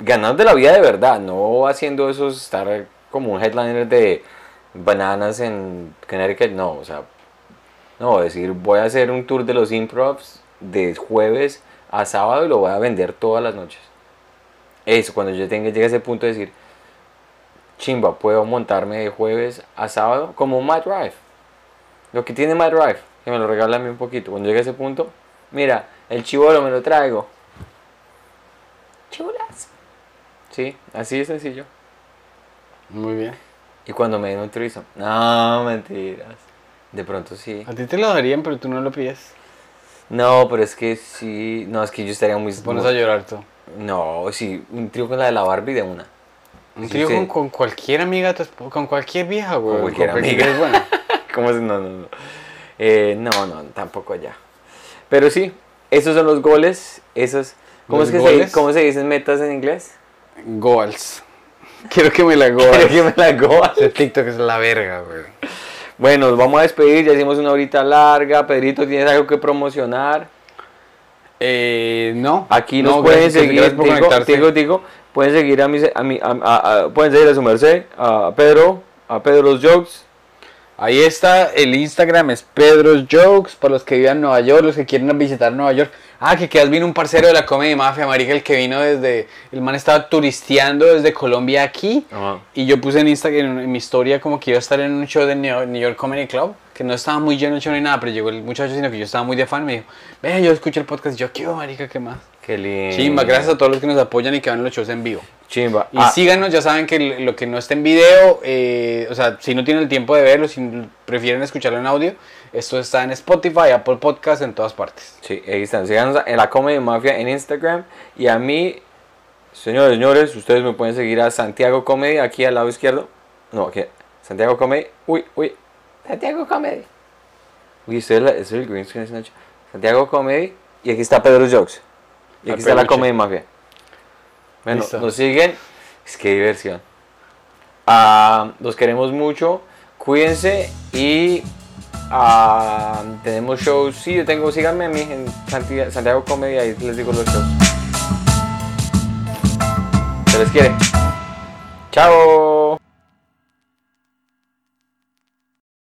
ganándote la vida de verdad, no haciendo eso, estar como un headliner de bananas en Connecticut, no, o sea, no, decir voy a hacer un tour de los improvs de jueves a sábado y lo voy a vender todas las noches. Eso, cuando yo tenga, llegue a ese punto de decir, chimba, puedo montarme de jueves a sábado como un Matt Drive. Lo que tiene Matt Drive, que me lo regala a mí un poquito. Cuando llegue a ese punto, mira, el chivolo me lo traigo. Chivolas. Sí, así de sencillo. muy bien. Y cuando me den un trizo, no, mentiras. De pronto sí. A ti te lo darían, pero tú no lo pides. No, pero es que sí, no, es que yo estaría muy... Te pones a llorar tú. No, sí, un trío con la de la Barbie de una. Un Sí, trío sí. con, con cualquier amiga, con cualquier vieja, güey. Con cualquier amiga. es bueno. ¿Cómo es? No, no, no. Eh, no, no, tampoco ya. Pero sí, esos son los goles. Esos, ¿cómo, ¿Los es que goles? Se, ¿Cómo se dicen metas en inglés? Goals. Quiero que me la Quiero goals. que me la goal. Ese TikTok es la verga, güey. Bueno, nos vamos a despedir. Ya hicimos una horita larga. Pedrito, ¿tienes algo que promocionar? Eh, no. Aquí nos No, pueden seguir, digo, digo, pueden seguir a mi, a mi, a- a- a- pueden seguir a su merced, a Pedro, a Pedro los Jokes, Ahí está, el Instagram es Pedro's Jokes, para los que vivan en Nueva York, los que quieren visitar Nueva York. Ah, que quedas vino un parcero de la Comedy Mafia, marica, el que vino desde, el man estaba turisteando desde Colombia aquí. Y yo puse en Instagram, en mi historia, como que iba a estar en un show de New York Comedy Club, que no estaba muy lleno el show ni nada, pero llegó el muchacho, sino que yo estaba muy de fan, me dijo, ve, yo escucho el podcast, y yo, ¿qué marica, qué más? qué lindo. Chimba, gracias a todos los que nos apoyan y que van a los shows en vivo. Chimba. Y Ah, síganos, ya saben que lo lo que no está en video, eh, o sea, si no tienen el tiempo de verlo, si prefieren escucharlo en audio, esto está en Spotify, Apple Podcast, en todas partes. Sí, ahí están. Síganos en la Comedy Mafia en Instagram. Y a mí, señores, señores, ustedes me pueden seguir a Santiago Comedy aquí al lado izquierdo. No, aquí. Santiago Comedy. Uy, uy. Santiago Comedy. Uy, esto es, el green screen, Nacho. Santiago Comedy. Y aquí está Pedro Jokes. Y aquí está la. Comedy Mafia. Bueno, Listo. nos siguen. Es que diversión. Ah, los queremos mucho. Cuídense y ah, tenemos shows. Sí, yo tengo. Síganme a mí en Santi- Santiago Comedy. Ahí les digo los shows. Se les quiere. Chao.